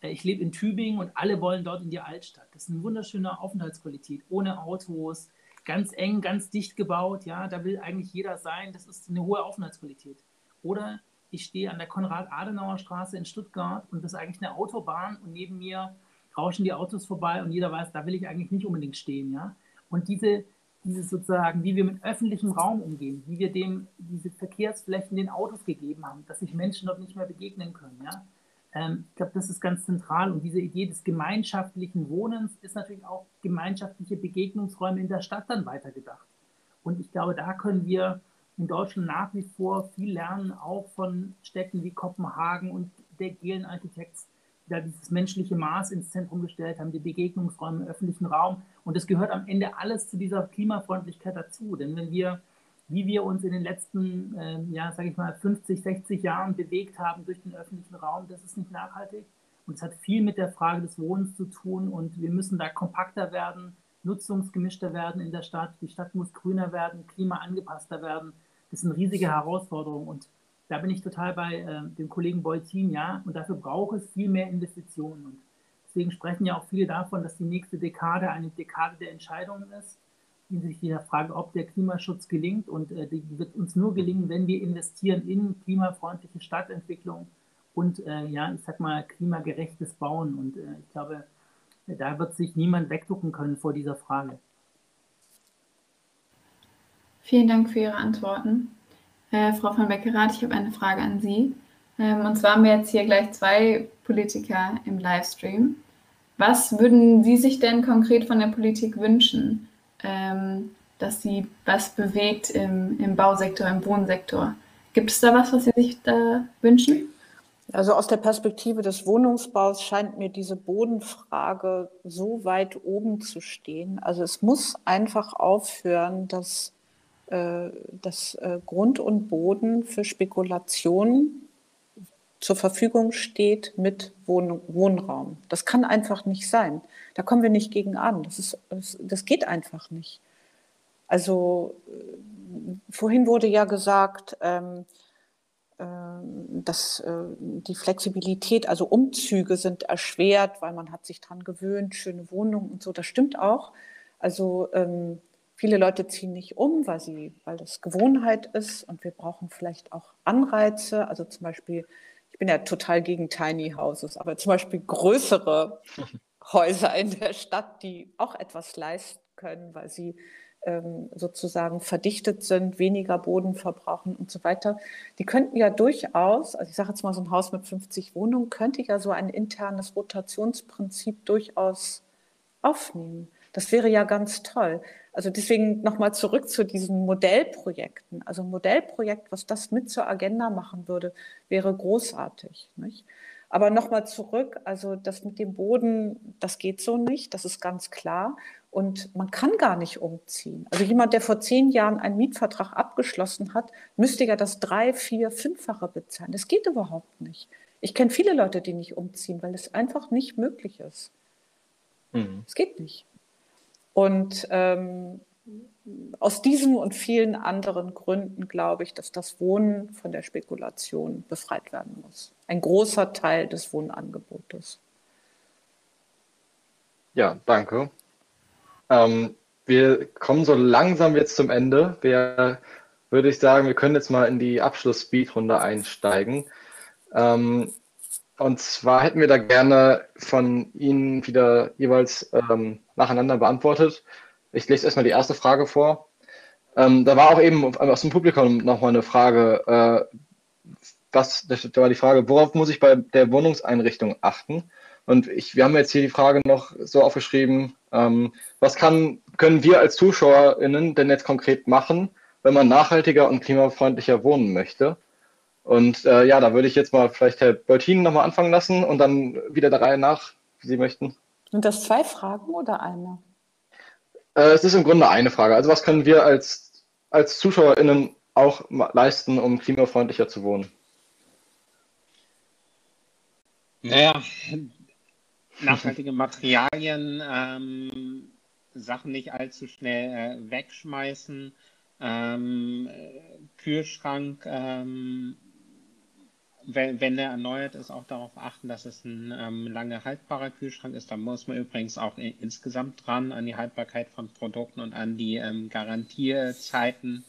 C: äh, ich lebe in Tübingen und alle wollen dort in die Altstadt. Das ist eine wunderschöne Aufenthaltsqualität, ohne Autos, ganz eng, ganz dicht gebaut, ja, da will eigentlich jeder sein. Das ist eine hohe Aufenthaltsqualität. Oder ich stehe an der Konrad-Adenauer-Straße in Stuttgart und das ist eigentlich eine Autobahn und neben mir rauschen die Autos vorbei und jeder weiß, da will ich eigentlich nicht unbedingt stehen. Ja? Und diese, diese sozusagen, wie wir mit öffentlichem Raum umgehen, wie wir dem diese Verkehrsflächen den Autos gegeben haben, dass sich Menschen dort nicht mehr begegnen können. Ja? Ähm, ich glaube, das ist ganz zentral und diese Idee des gemeinschaftlichen Wohnens ist natürlich auch gemeinschaftliche Begegnungsräume in der Stadt dann weitergedacht. Und ich glaube, da können wir in Deutschland nach wie vor viel lernen, auch von Städten wie Kopenhagen und der Gelen Architects, die da dieses menschliche Maß ins Zentrum gestellt haben, die Begegnungsräume im öffentlichen Raum. Und das gehört am Ende alles zu dieser Klimafreundlichkeit dazu. Denn wenn wir, wie wir uns in den letzten, äh, ja, sage ich mal, 50, 60 Jahren bewegt haben durch den öffentlichen Raum, das ist nicht nachhaltig. Und es hat viel mit der Frage des Wohnens zu tun und wir müssen da kompakter werden, nutzungsgemischter werden in der Stadt. Die Stadt muss grüner werden, klimaangepasster werden. Das eine riesige Herausforderung und da bin ich total bei äh, dem Kollegen Beutin, ja, und dafür braucht es viel mehr Investitionen. Und deswegen sprechen ja auch viele davon, dass die nächste Dekade eine Dekade der Entscheidungen ist, hinsichtlich der Frage, ob der Klimaschutz gelingt. Und äh, die wird uns nur gelingen, wenn wir investieren in klimafreundliche Stadtentwicklung und, äh, ja, ich sag mal, klimagerechtes Bauen. Und äh, ich glaube, da wird sich niemand wegducken können vor dieser Frage.
E: Vielen Dank für Ihre Antworten. Äh, Frau von Beckerath, ich habe eine Frage an Sie. Ähm, und zwar haben wir jetzt hier gleich zwei Politiker im Livestream. Was würden Sie sich denn konkret von der Politik wünschen, ähm, dass sie was bewegt im, im Bausektor, im Wohnsektor? Gibt es da was, was Sie sich da wünschen?
D: Also aus der Perspektive des Wohnungsbaus scheint mir diese Bodenfrage so weit oben zu stehen. Also es muss einfach aufhören, dass, dass äh, Grund und Boden für Spekulationen zur Verfügung steht mit Wohn Wohnraum. Das kann einfach nicht sein. Da kommen wir nicht gegen an. Das, ist, das, geht einfach nicht. Also äh, vorhin wurde ja gesagt, ähm, dass äh, die Flexibilität, also Umzüge sind erschwert, weil man hat sich dran gewöhnt, schöne Wohnungen und so. Das stimmt auch. Also ähm, viele Leute ziehen nicht um, weil sie, weil das Gewohnheit ist und wir brauchen vielleicht auch Anreize. Also zum Beispiel, ich bin ja total gegen Tiny Houses, aber zum Beispiel größere Häuser in der Stadt, die auch etwas leisten können, weil sie ähm, sozusagen verdichtet sind, weniger Boden verbrauchen und so weiter, die könnten ja durchaus, also ich sage jetzt mal so ein Haus mit 50 Wohnungen, könnte ja so ein internes Rotationsprinzip durchaus aufnehmen. Das wäre ja ganz toll. Also deswegen nochmal zurück zu diesen Modellprojekten. Also ein Modellprojekt, was das mit zur Agenda machen würde, wäre großartig. Nicht? Aber nochmal zurück, also das mit dem Boden, das geht so nicht, das ist ganz klar. Und man kann gar nicht umziehen. Also jemand, der vor zehn Jahren einen Mietvertrag abgeschlossen hat, müsste ja das drei, vier, fünffache bezahlen. Das geht überhaupt nicht. Ich kenne viele Leute, die nicht umziehen, weil es einfach nicht möglich ist. Mhm. Es geht nicht. Und ähm, aus diesen und vielen anderen Gründen glaube ich, dass das Wohnen von der Spekulation befreit werden muss. Ein großer Teil des Wohnangebotes.
A: Ja, danke. Ähm, wir kommen so langsam jetzt zum Ende. Wir würde ich sagen, wir können jetzt mal in die Abschluss-Speed-Runde einsteigen. Ähm, und zwar hätten wir da gerne von Ihnen wieder jeweils ähm, nacheinander beantwortet. Ich lese erstmal die erste Frage vor. Ähm, da war auch eben aus dem Publikum nochmal eine Frage. Äh, was, da war die Frage, worauf muss ich bei der Wohnungseinrichtung achten? Und ich, wir haben jetzt hier die Frage noch so aufgeschrieben, ähm, was kann, können wir als ZuschauerInnen denn jetzt konkret machen, wenn man nachhaltiger und klimafreundlicher wohnen möchte? Und äh, ja, da würde ich jetzt mal vielleicht Herr Bertin nochmal anfangen lassen und dann wieder der Reihe nach, wie Sie möchten.
D: Sind das zwei Fragen oder eine?
A: Äh, es ist im Grunde eine Frage. Also was können wir als, als ZuschauerInnen auch leisten, um klimafreundlicher zu wohnen?
B: Naja, nachhaltige Materialien, ähm, Sachen nicht allzu schnell äh, wegschmeißen, ähm, Kühlschrank, ähm, wenn, wenn der erneuert ist, auch darauf achten, dass es ein ähm, lange haltbarer Kühlschrank ist. Da muss man übrigens auch in, insgesamt dran an die Haltbarkeit von Produkten und an die ähm, Garantiezeiten.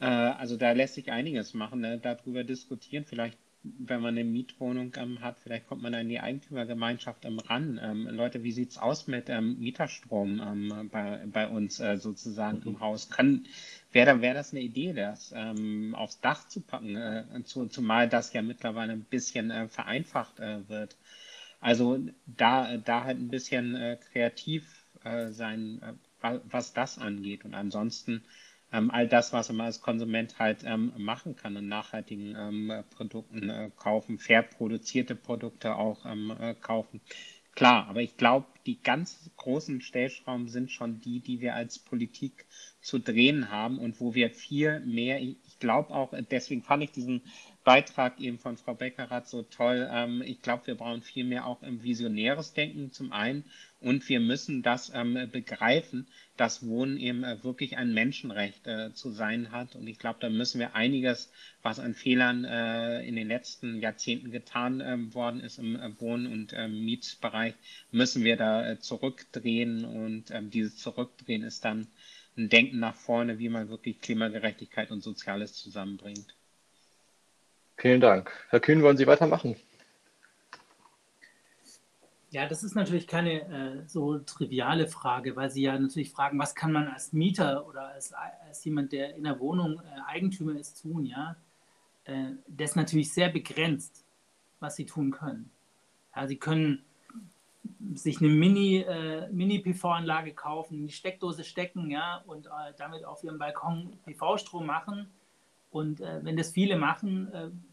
B: Äh, also da lässt sich einiges machen, ne? darüber diskutieren. Vielleicht wenn man eine Mietwohnung ähm, hat, vielleicht kommt man an die Eigentümergemeinschaft ähm, ran. Ähm, Leute, wie sieht es aus mit ähm, Mieterstrom bei, bei uns äh, sozusagen mhm. im Haus? Wäre wär das eine Idee, das ähm, aufs Dach zu packen, äh, zu, zumal das ja mittlerweile ein bisschen äh, vereinfacht äh, wird. Also da, da halt ein bisschen äh, kreativ äh, sein, was das angeht. Und ansonsten ähm, all das, was man als Konsument halt ähm, machen kann und nachhaltigen ähm, Produkten äh, kaufen, fair produzierte Produkte auch ähm, äh, kaufen. Klar, aber ich glaube, die ganz großen Stellschrauben sind schon die, die wir als Politik zu drehen haben und wo wir viel mehr, ich glaube auch, deswegen fand ich diesen Beitrag eben von Frau Beckerath so toll. Ähm, ich glaube, wir brauchen viel mehr auch im visionäres Denken zum einen und wir müssen das ähm, begreifen, dass Wohnen eben äh, wirklich ein Menschenrecht äh, zu sein hat. Und ich glaube, da müssen wir einiges, was an Fehlern äh, in den letzten Jahrzehnten getan ähm, worden ist im äh, Wohn- und ähm, Mietbereich, müssen wir da äh, zurückdrehen. Und ähm, dieses Zurückdrehen ist dann ein Denken nach vorne, wie man wirklich Klimagerechtigkeit und Soziales zusammenbringt.
A: Vielen Dank. Herr Kühn, wollen Sie weitermachen?
C: Ja, das ist natürlich keine äh, so triviale Frage, weil Sie ja natürlich fragen, was kann man als Mieter oder als, als jemand, der in der Wohnung äh, Eigentümer ist, tun, ja? Äh, das ist natürlich sehr begrenzt, was Sie tun können. Ja, Sie können sich eine Mini, Mini-PV-Anlage kaufen, in die Steckdose stecken, ja, und damit auf Ihrem Balkon PV-Strom machen. Und wenn das viele machen,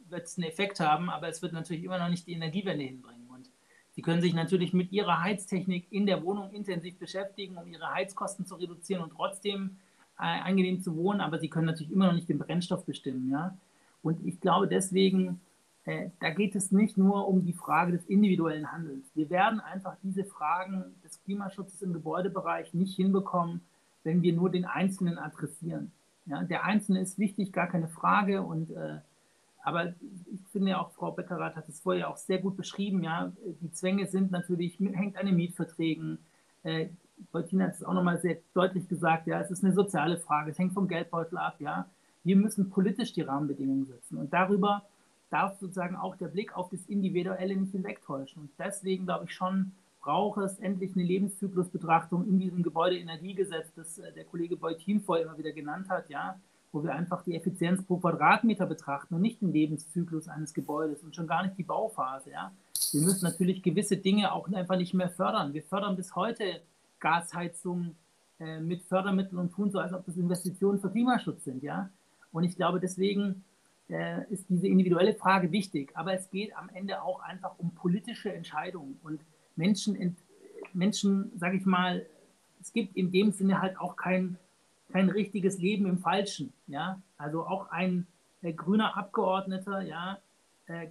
C: wird es einen Effekt haben, aber es wird natürlich immer noch nicht die Energiewende hinbringen. Und Sie können sich natürlich mit Ihrer Heiztechnik in der Wohnung intensiv beschäftigen, um Ihre Heizkosten zu reduzieren und trotzdem äh, angenehm zu wohnen, aber Sie können natürlich immer noch nicht den Brennstoff bestimmen. Ja? Und ich glaube deswegen, äh, da geht es nicht nur um die Frage des individuellen Handelns. Wir werden einfach diese Fragen des Klimaschutzes im Gebäudebereich nicht hinbekommen, wenn wir nur den Einzelnen adressieren. Ja, der Einzelne ist wichtig, gar keine Frage. Und äh, aber ich finde ja auch, Frau Beckerath hat es vorher auch sehr gut beschrieben, ja, die Zwänge sind natürlich, hängt an den Mietverträgen. Äh, Bettina hat es auch nochmal sehr deutlich gesagt, ja, es ist eine soziale Frage, es hängt vom Geldbeutel ab, ja. Wir müssen politisch die Rahmenbedingungen setzen und darüber darf sozusagen auch der Blick auf das Individuelle nicht hinwegtäuschen. Und deswegen glaube ich schon, braucht es endlich eine Lebenszyklusbetrachtung in diesem Gebäudeenergiegesetz, das äh, der Kollege Beutin vorher immer wieder genannt hat, ja wo wir einfach die Effizienz pro Quadratmeter betrachten und nicht den Lebenszyklus eines Gebäudes und schon gar nicht die Bauphase. Ja? Wir müssen natürlich gewisse Dinge auch einfach nicht mehr fördern. Wir fördern bis heute Gasheizung äh, mit Fördermitteln und tun so, als ob das Investitionen für Klimaschutz sind. Ja? Und ich glaube, deswegen äh, ist diese individuelle Frage wichtig. Aber es geht am Ende auch einfach um politische Entscheidungen. Und Menschen, Menschen sage ich mal, es gibt in dem Sinne halt auch kein kein richtiges Leben im Falschen. Ja? Also auch ein äh, grüner Abgeordneter, ja, äh,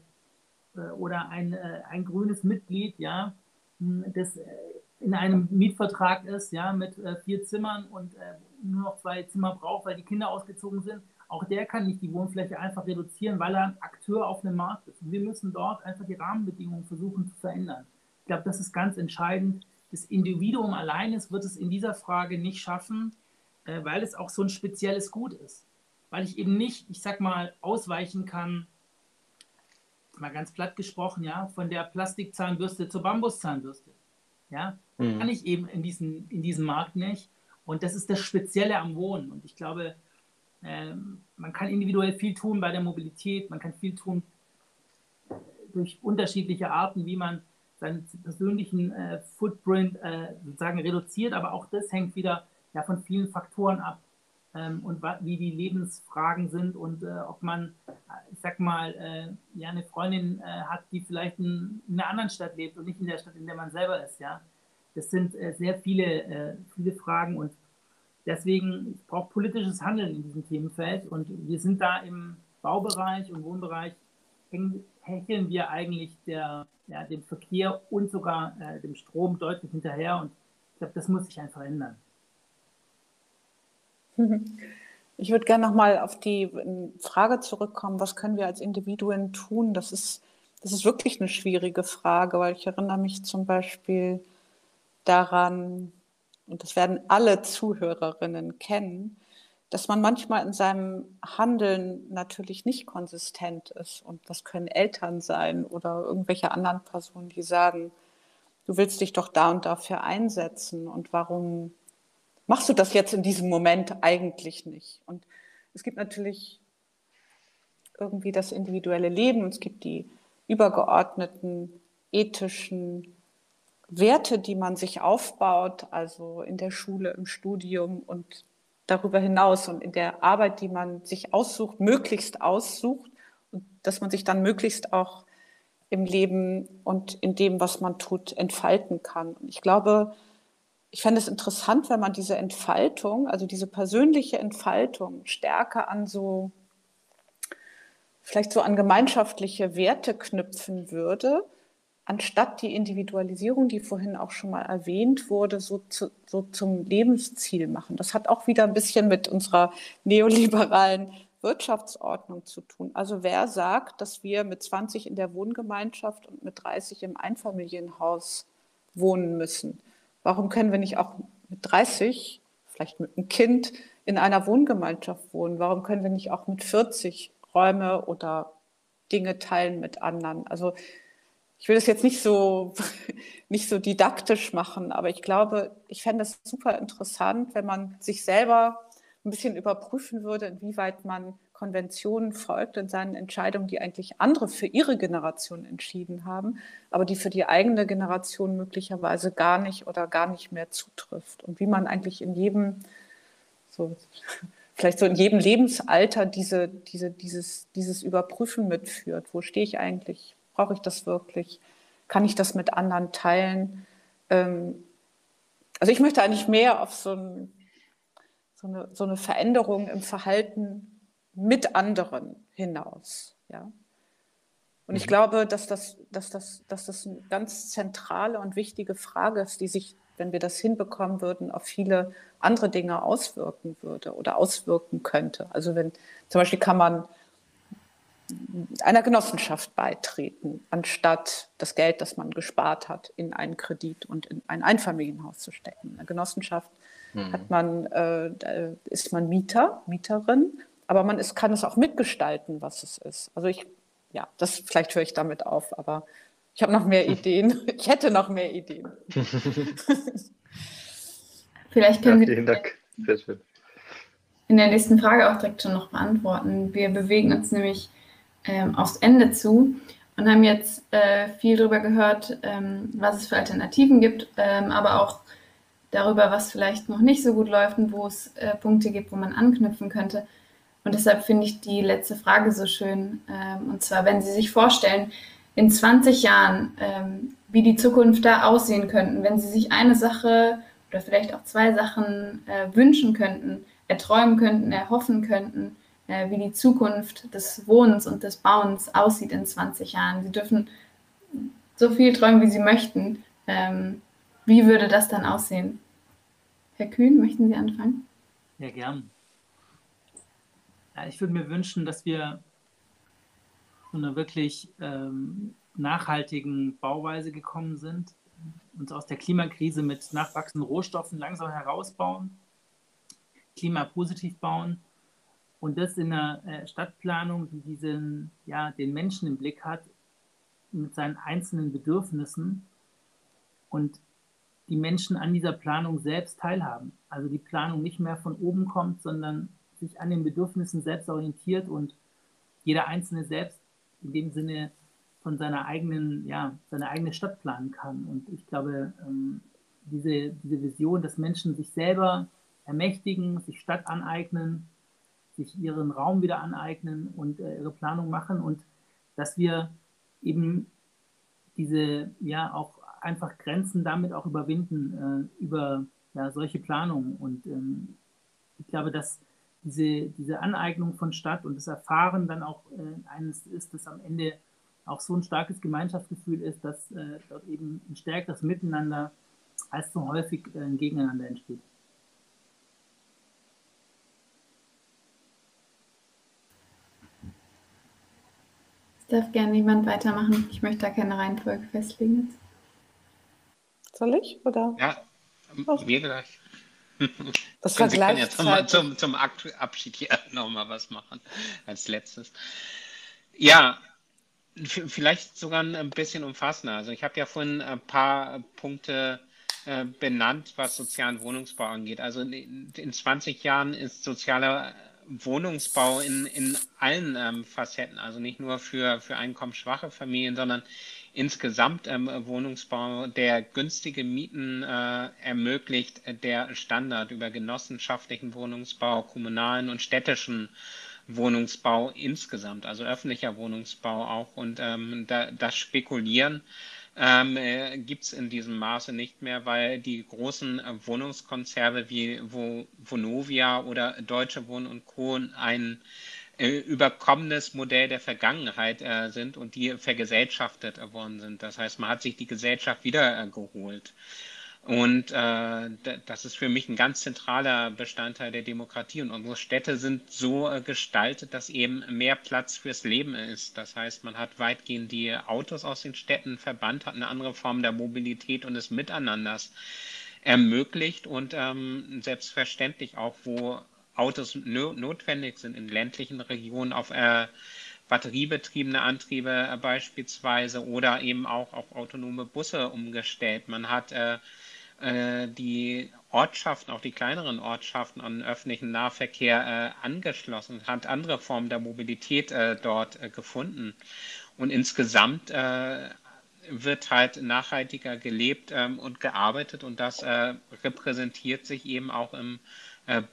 C: äh oder ein, äh, ein grünes Mitglied, ja, hm, das äh, in einem Mietvertrag ist, ja, mit vier Zimmern und nur noch zwei Zimmer braucht, weil die Kinder ausgezogen sind, auch der kann nicht die Wohnfläche einfach reduzieren, weil er ein Akteur auf einem Markt ist. Und wir müssen dort einfach die Rahmenbedingungen versuchen zu verändern. Ich glaube, das ist ganz entscheidend. Das Individuum alleine wird es in dieser Frage nicht schaffen, äh, weil es auch so ein spezielles Gut ist. Weil ich eben nicht, ich sag mal, ausweichen kann, mal ganz platt gesprochen, ja, von der Plastikzahnbürste zur Bambuszahnbürste. Ja, mhm. kann ich eben in, diesen, in diesem Markt nicht. Und das ist das Spezielle am Wohnen. Und ich glaube, äh, man kann individuell viel tun bei der Mobilität, man kann viel tun durch unterschiedliche Arten, wie man seinen persönlichen äh, Footprint äh, sozusagen reduziert, aber auch das hängt wieder ja von vielen Faktoren ab ähm, und wie die Lebensfragen sind und äh, ob man, äh, ich sag mal, äh, ja eine Freundin äh, hat, die vielleicht in, in, einer anderen Stadt lebt und nicht in der Stadt, in der man selber ist, ja. Das sind sehr viele, viele Fragen und deswegen braucht politisches Handeln in diesem Themenfeld und wir sind da im Baubereich und Wohnbereich hecheln wir eigentlich der, ja, dem Verkehr und sogar dem Strom deutlich hinterher und ich glaube, das muss sich einfach ändern.
D: Ich würde gerne nochmal auf die ähm, Frage zurückkommen, was können wir als Individuen tun? Das ist, das ist wirklich eine schwierige Frage, weil ich erinnere mich zum Beispiel daran, und das werden alle Zuhörerinnen kennen, dass man manchmal in seinem Handeln natürlich nicht konsistent ist. Und das können Eltern sein oder irgendwelche anderen Personen, die sagen, du willst dich doch da und dafür einsetzen und warum machst du das jetzt in diesem Moment eigentlich nicht. Und es gibt natürlich irgendwie das individuelle Leben, es gibt die übergeordneten ethischen Werte, die man sich aufbaut, also in der Schule, im Studium und darüber hinaus und in der Arbeit, die man sich aussucht, möglichst aussucht und dass man sich dann möglichst auch im Leben und in dem, was man tut, entfalten kann. Und ich glaube, ich fände es interessant, wenn man diese Entfaltung, also diese persönliche Entfaltung, stärker an so vielleicht so an gemeinschaftliche Werte knüpfen würde, anstatt die Individualisierung, die vorhin auch schon mal erwähnt wurde, so, zu, so zum Lebensziel machen. Das hat auch wieder ein bisschen mit unserer neoliberalen Wirtschaftsordnung zu tun. Also wer sagt, dass wir mit 20 in der Wohngemeinschaft und mit 30 im Einfamilienhaus wohnen müssen? Warum können wir nicht auch mit 30, vielleicht mit einem Kind, in einer Wohngemeinschaft wohnen? Warum können wir nicht auch mit 40 Räume oder Dinge teilen mit anderen? Also ich will das jetzt nicht so, nicht so didaktisch machen, aber ich glaube, ich fände es super interessant, wenn man sich selber ein bisschen überprüfen würde, inwieweit man Konventionen folgt in seinen Entscheidungen, die eigentlich andere für ihre Generation entschieden haben, aber die für die eigene Generation möglicherweise gar nicht oder gar nicht mehr zutrifft. Und wie man eigentlich in jedem, so, vielleicht so in jedem Lebensalter diese, diese, dieses, dieses Überprüfen mitführt. Wo stehe ich eigentlich? Brauche ich das wirklich? Kann ich das mit anderen teilen? Ähm, also ich möchte eigentlich mehr auf so, ein, so, eine, so eine Veränderung im Verhalten mit anderen hinaus. Ja? Und ich mhm. glaube, dass das, dass, das, dass das eine ganz zentrale und wichtige Frage ist, die sich, wenn wir das hinbekommen würden, auf viele andere Dinge auswirken würde oder auswirken könnte. Also wenn zum Beispiel kann man einer Genossenschaft beitreten, anstatt das Geld, das man gespart hat, in einen Kredit und in ein Einfamilienhaus zu stecken. In einer Genossenschaft mhm. hat man, äh, ist man Mieter, Mieterin, aber man ist, kann es auch mitgestalten, was es ist. Also ich, ja, das vielleicht höre ich damit auf, aber ich habe noch mehr Ideen. Ich hätte noch mehr Ideen.
E: vielleicht können ja, vielen Sie Dank. Sehr schön. in der nächsten Frage auch direkt schon noch beantworten. Wir bewegen uns nämlich ähm, aufs Ende zu und haben jetzt äh, viel darüber gehört, ähm, was es für Alternativen gibt, ähm, aber auch darüber, was vielleicht noch nicht so gut läuft und wo es äh, Punkte gibt, wo man anknüpfen könnte. Und deshalb finde ich die letzte Frage so schön. Ähm, und zwar, wenn Sie sich vorstellen, in 20 Jahren, ähm, wie die Zukunft da aussehen könnten, wenn Sie sich eine Sache oder vielleicht auch zwei Sachen äh, wünschen könnten, erträumen könnten, erhoffen könnten, äh, wie die Zukunft des Wohnens und des Bauens aussieht in 20 Jahren. Sie dürfen so viel träumen, wie Sie möchten. Ähm, wie würde das dann aussehen? Herr Kühn, möchten Sie anfangen?
C: Ja, gern. Ja, ich würde mir wünschen, dass wir zu einer wirklich ähm, nachhaltigen Bauweise gekommen sind, uns aus der Klimakrise mit nachwachsenden Rohstoffen langsam herausbauen, klimapositiv bauen und das in einer äh, Stadtplanung, die diesen, ja, den Menschen im Blick hat, mit seinen einzelnen Bedürfnissen und die Menschen an dieser Planung selbst teilhaben. Also die Planung nicht mehr von oben kommt, sondern sich an den Bedürfnissen selbst orientiert und jeder Einzelne selbst in dem Sinne von seiner eigenen, ja, seine eigene Stadt planen kann. Und ich glaube, ähm, diese, diese Vision, dass Menschen sich selber ermächtigen, sich Stadt aneignen, sich ihren Raum wieder aneignen und äh, ihre Planung machen und dass wir eben diese, ja, auch einfach Grenzen damit auch überwinden äh, über ja, solche Planungen. Und ähm, ich glaube, dass diese, diese Aneignung von Stadt und das Erfahren dann auch äh, eines ist, das am Ende auch so ein starkes Gemeinschaftsgefühl ist, dass äh, dort eben ein stärkeres Miteinander als so häufig äh, ein Gegeneinander entsteht.
E: Darf gerne jemand weitermachen. Ich möchte da keine Reihenfolge festlegen jetzt.
D: Soll ich? Oder?
B: Ja, mir gleich.
D: Das war
B: Sie können jetzt nochmal zum, zum Abschied hier nochmal was machen als letztes. Ja, vielleicht sogar ein bisschen umfassender. Also ich habe ja vorhin ein paar Punkte äh, benannt, was sozialen Wohnungsbau angeht. Also in, in 20 Jahren ist sozialer Wohnungsbau in, in allen ähm, Facetten, also nicht nur für, für einkommensschwache Familien, sondern insgesamt ähm, Wohnungsbau, der günstige Mieten äh, ermöglicht, äh, der Standard über genossenschaftlichen Wohnungsbau, kommunalen und städtischen Wohnungsbau insgesamt, also öffentlicher Wohnungsbau auch. Und ähm, da, das Spekulieren ähm, äh, gibt es in diesem Maße nicht mehr, weil die großen äh, Wohnungskonzerne wie Vo Vonovia oder Deutsche Wohnen und Co. einen äh, überkommenes Modell der Vergangenheit äh, sind und die vergesellschaftet worden sind. Das heißt, man hat sich die Gesellschaft wiedergeholt. Und äh, das ist für mich ein ganz zentraler Bestandteil der Demokratie. Und unsere Städte sind so äh, gestaltet, dass eben mehr Platz fürs Leben ist. Das heißt, man hat weitgehend die Autos aus den Städten verbannt, hat eine andere Form der Mobilität und des Miteinanders ermöglicht und ähm, selbstverständlich auch, wo Autos no notwendig sind in ländlichen Regionen auf äh, batteriebetriebene Antriebe äh, beispielsweise oder eben auch auf autonome Busse umgestellt. Man hat äh, äh, die Ortschaften, auch die kleineren Ortschaften an öffentlichen Nahverkehr äh, angeschlossen, hat andere Formen der Mobilität äh, dort gefunden. Und insgesamt wird halt nachhaltiger gelebt ähm, und gearbeitet und das repräsentiert sich eben auch im äh,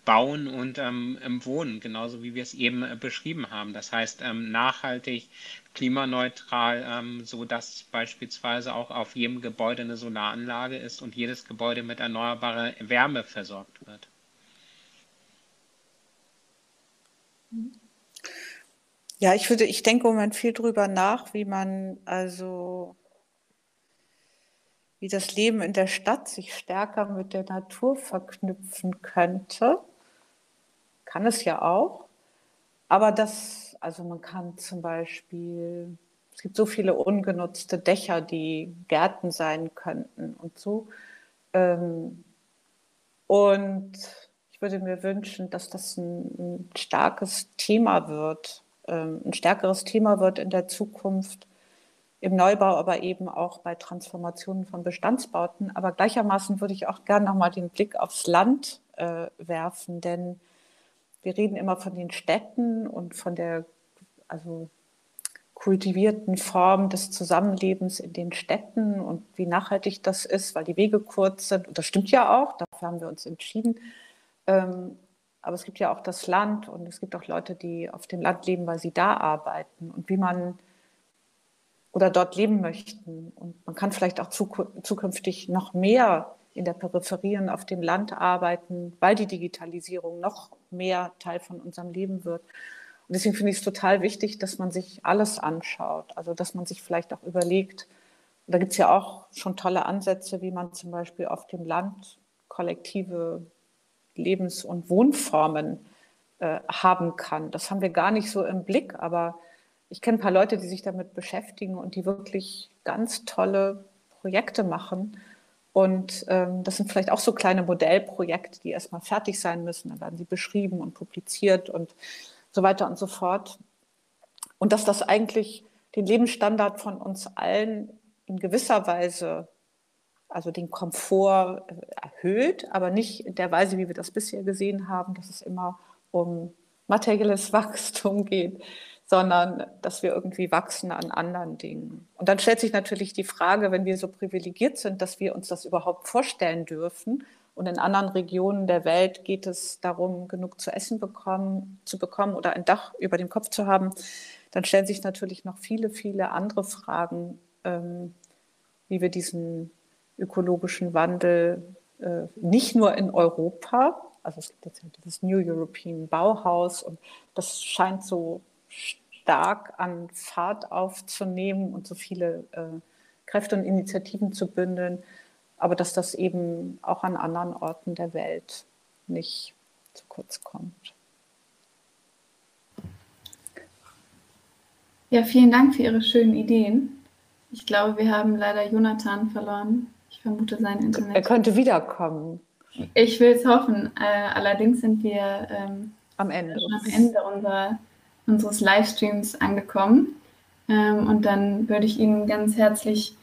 B: bauen und ähm, im Wohnen, genauso wie wir es eben äh, beschrieben haben. Das heißt, ähm, nachhaltig, klimaneutral, ähm, so beispielsweise auch auf jedem Gebäude eine Solaranlage ist und jedes Gebäude mit erneuerbarer Wärme versorgt wird.
D: Ja, ich würde, ich denke im Moment viel drüber nach, wie man also wie das Leben in der Stadt sich stärker mit der Natur verknüpfen könnte. Kann es ja auch. Aber das, also man kann zum Beispiel, es gibt so viele ungenutzte Dächer, die Gärten sein könnten und so. Ähm, und ich würde mir wünschen, dass das ein, starkes Thema wird, ähm, ein stärkeres Thema wird in der Zukunft im Neubau, aber eben auch bei Transformationen von Bestandsbauten. Aber gleichermaßen würde ich auch gerne nochmal den Blick aufs Land äh, werfen, denn wir reden immer von den Städten und von der also kultivierten Form des Zusammenlebens in den Städten und wie nachhaltig das ist, weil die Wege kurz sind. Und das stimmt ja auch, dafür haben wir uns entschieden. Ähm, aber es gibt ja auch das Land und es gibt auch Leute, die auf dem Land leben, weil sie da arbeiten. Und wie man oder dort leben möchten. Und man kann vielleicht auch zukünftig noch mehr in der Peripherie und auf dem Land arbeiten, weil die Digitalisierung noch mehr Teil von unserem Leben wird. Und deswegen finde ich es total wichtig, dass man sich alles anschaut. Also dass man sich vielleicht auch überlegt, da gibt es ja auch schon tolle Ansätze, wie man zum Beispiel auf dem Land kollektive Lebens- und Wohnformen äh, haben kann. Das haben wir gar nicht so im Blick, aber ich kenne ein paar Leute, die sich damit beschäftigen und die wirklich ganz tolle Projekte machen. Und ähm, das sind vielleicht auch so kleine Modellprojekte, die erstmal fertig sein müssen. Dann werden sie beschrieben und publiziert und so weiter und so fort. Und dass das eigentlich den Lebensstandard von uns allen in gewisser Weise, also den Komfort äh, erhöht, aber nicht in der Weise, wie wir das bisher gesehen haben, dass es immer um materielles Wachstum geht, sondern dass wir irgendwie wachsen an anderen Dingen. Und dann stellt sich natürlich die Frage, wenn wir so privilegiert sind, dass wir uns das überhaupt vorstellen dürfen. Und in anderen Regionen der Welt geht es darum, genug zu essen bekommen, zu bekommen oder ein Dach über dem Kopf zu haben. Dann stellen sich natürlich noch viele, viele andere Fragen, ähm, wie wir diesen ökologischen Wandel äh, nicht nur in Europa, also es gibt jetzt ja dieses New European Bauhaus und das scheint so stark an Fahrt aufzunehmen und so viele äh, Kräfte und Initiativen zu bündeln, aber dass das eben auch an anderen Orten der Welt nicht zu kurz kommt.
E: Ja, vielen Dank für Ihre schönen Ideen. Ich glaube, wir haben leider Jonathan verloren. Ich vermute sein Internet.
D: Er könnte wiederkommen.
E: Ich will es hoffen. Äh, allerdings sind wir ähm,
D: am Ende,
E: am Ende unserer unseres Livestreams angekommen. Ähm, und dann würde ich Ihnen ganz herzlich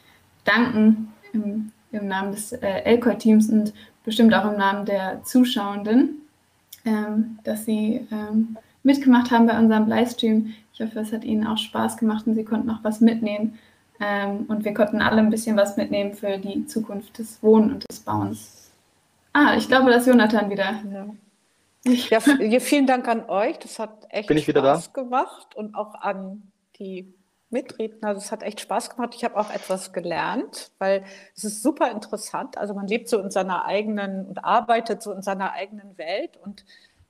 E: danken im, im Namen des äh, Elcor-Teams und bestimmt auch im Namen der Zuschauenden, ähm, dass Sie ähm, mitgemacht haben bei unserem Livestream. Ich hoffe, es hat Ihnen auch Spaß gemacht und Sie konnten auch was mitnehmen. Ähm, und wir konnten alle ein bisschen was mitnehmen für die Zukunft des Wohnen und des Bauens. Ah, ich glaube, dass Jonathan wieder. Ja.
D: Ja, vielen Dank an euch. Das hat echt
A: Bin ich wieder
D: Spaß
A: da?
D: gemacht und auch an die Mitredner. Das hat echt Spaß gemacht. Ich habe auch etwas gelernt, weil es ist super interessant. Also man lebt so in seiner eigenen und arbeitet so in seiner eigenen Welt und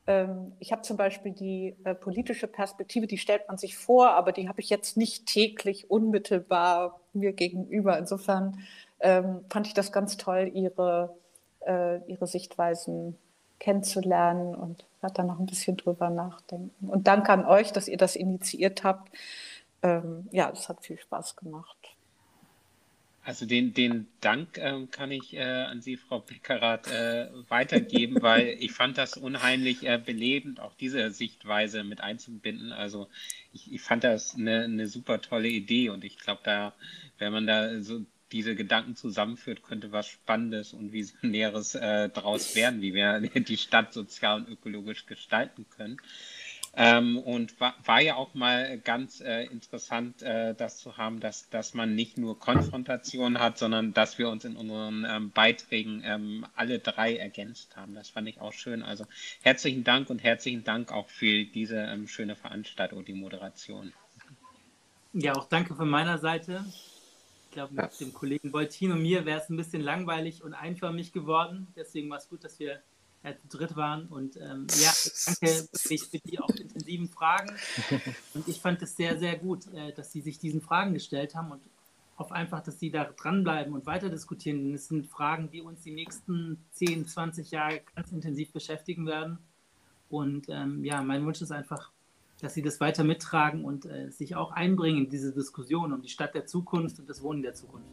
D: Ähm, ich habe zum Beispiel die äh, politische Perspektive, die stellt man sich vor, aber die habe ich jetzt nicht täglich unmittelbar mir gegenüber. Insofern ähm, fand ich das ganz toll, ihre, äh, ihre Sichtweisen kennenzulernen und werde da noch ein bisschen drüber nachdenken. Und danke an euch, dass ihr das initiiert habt. Ähm, ja, es hat viel Spaß gemacht.
B: Also den, den Dank ähm, kann ich äh, an Sie, Frau Beckerath, äh, weitergeben, weil ich fand das unheimlich äh, belebend, auch diese Sichtweise mit einzubinden. Also ich, ich fand das eine, eine super tolle Idee und ich glaube, da, wenn man da so diese Gedanken zusammenführt, könnte was Spannendes und Visionäres äh, daraus werden, wie wir die Stadt sozial und ökologisch gestalten können. Ähm, und war, war, ja auch mal ganz äh, interessant, äh, das zu haben, dass, dass man nicht nur Konfrontation hat, sondern dass wir uns in unseren ähm, Beiträgen ähm, alle drei ergänzt haben. Das fand ich auch schön. Also herzlichen Dank und herzlichen Dank auch für diese ähm, schöne Veranstaltung, die Moderation.
C: Ja, auch danke von meiner Seite. Ich glaube, mit dem Kollegen Boltin und mir wäre es ein bisschen langweilig und einförmig geworden. Deswegen war es gut, dass wir ja, zu dritt waren. Und ähm, ja, danke für die auch intensiven Fragen. Und ich fand es sehr, sehr gut, äh, dass Sie sich diesen Fragen gestellt haben und hoffe einfach, dass Sie da dranbleiben und weiter diskutieren. Denn es sind Fragen, die uns die nächsten 10, 20 Jahre ganz intensiv beschäftigen werden. Und ähm, ja, mein Wunsch ist einfach, dass sie das weiter mittragen und äh, sich auch einbringen in diese Diskussion um die Stadt der Zukunft und das Wohnen der Zukunft.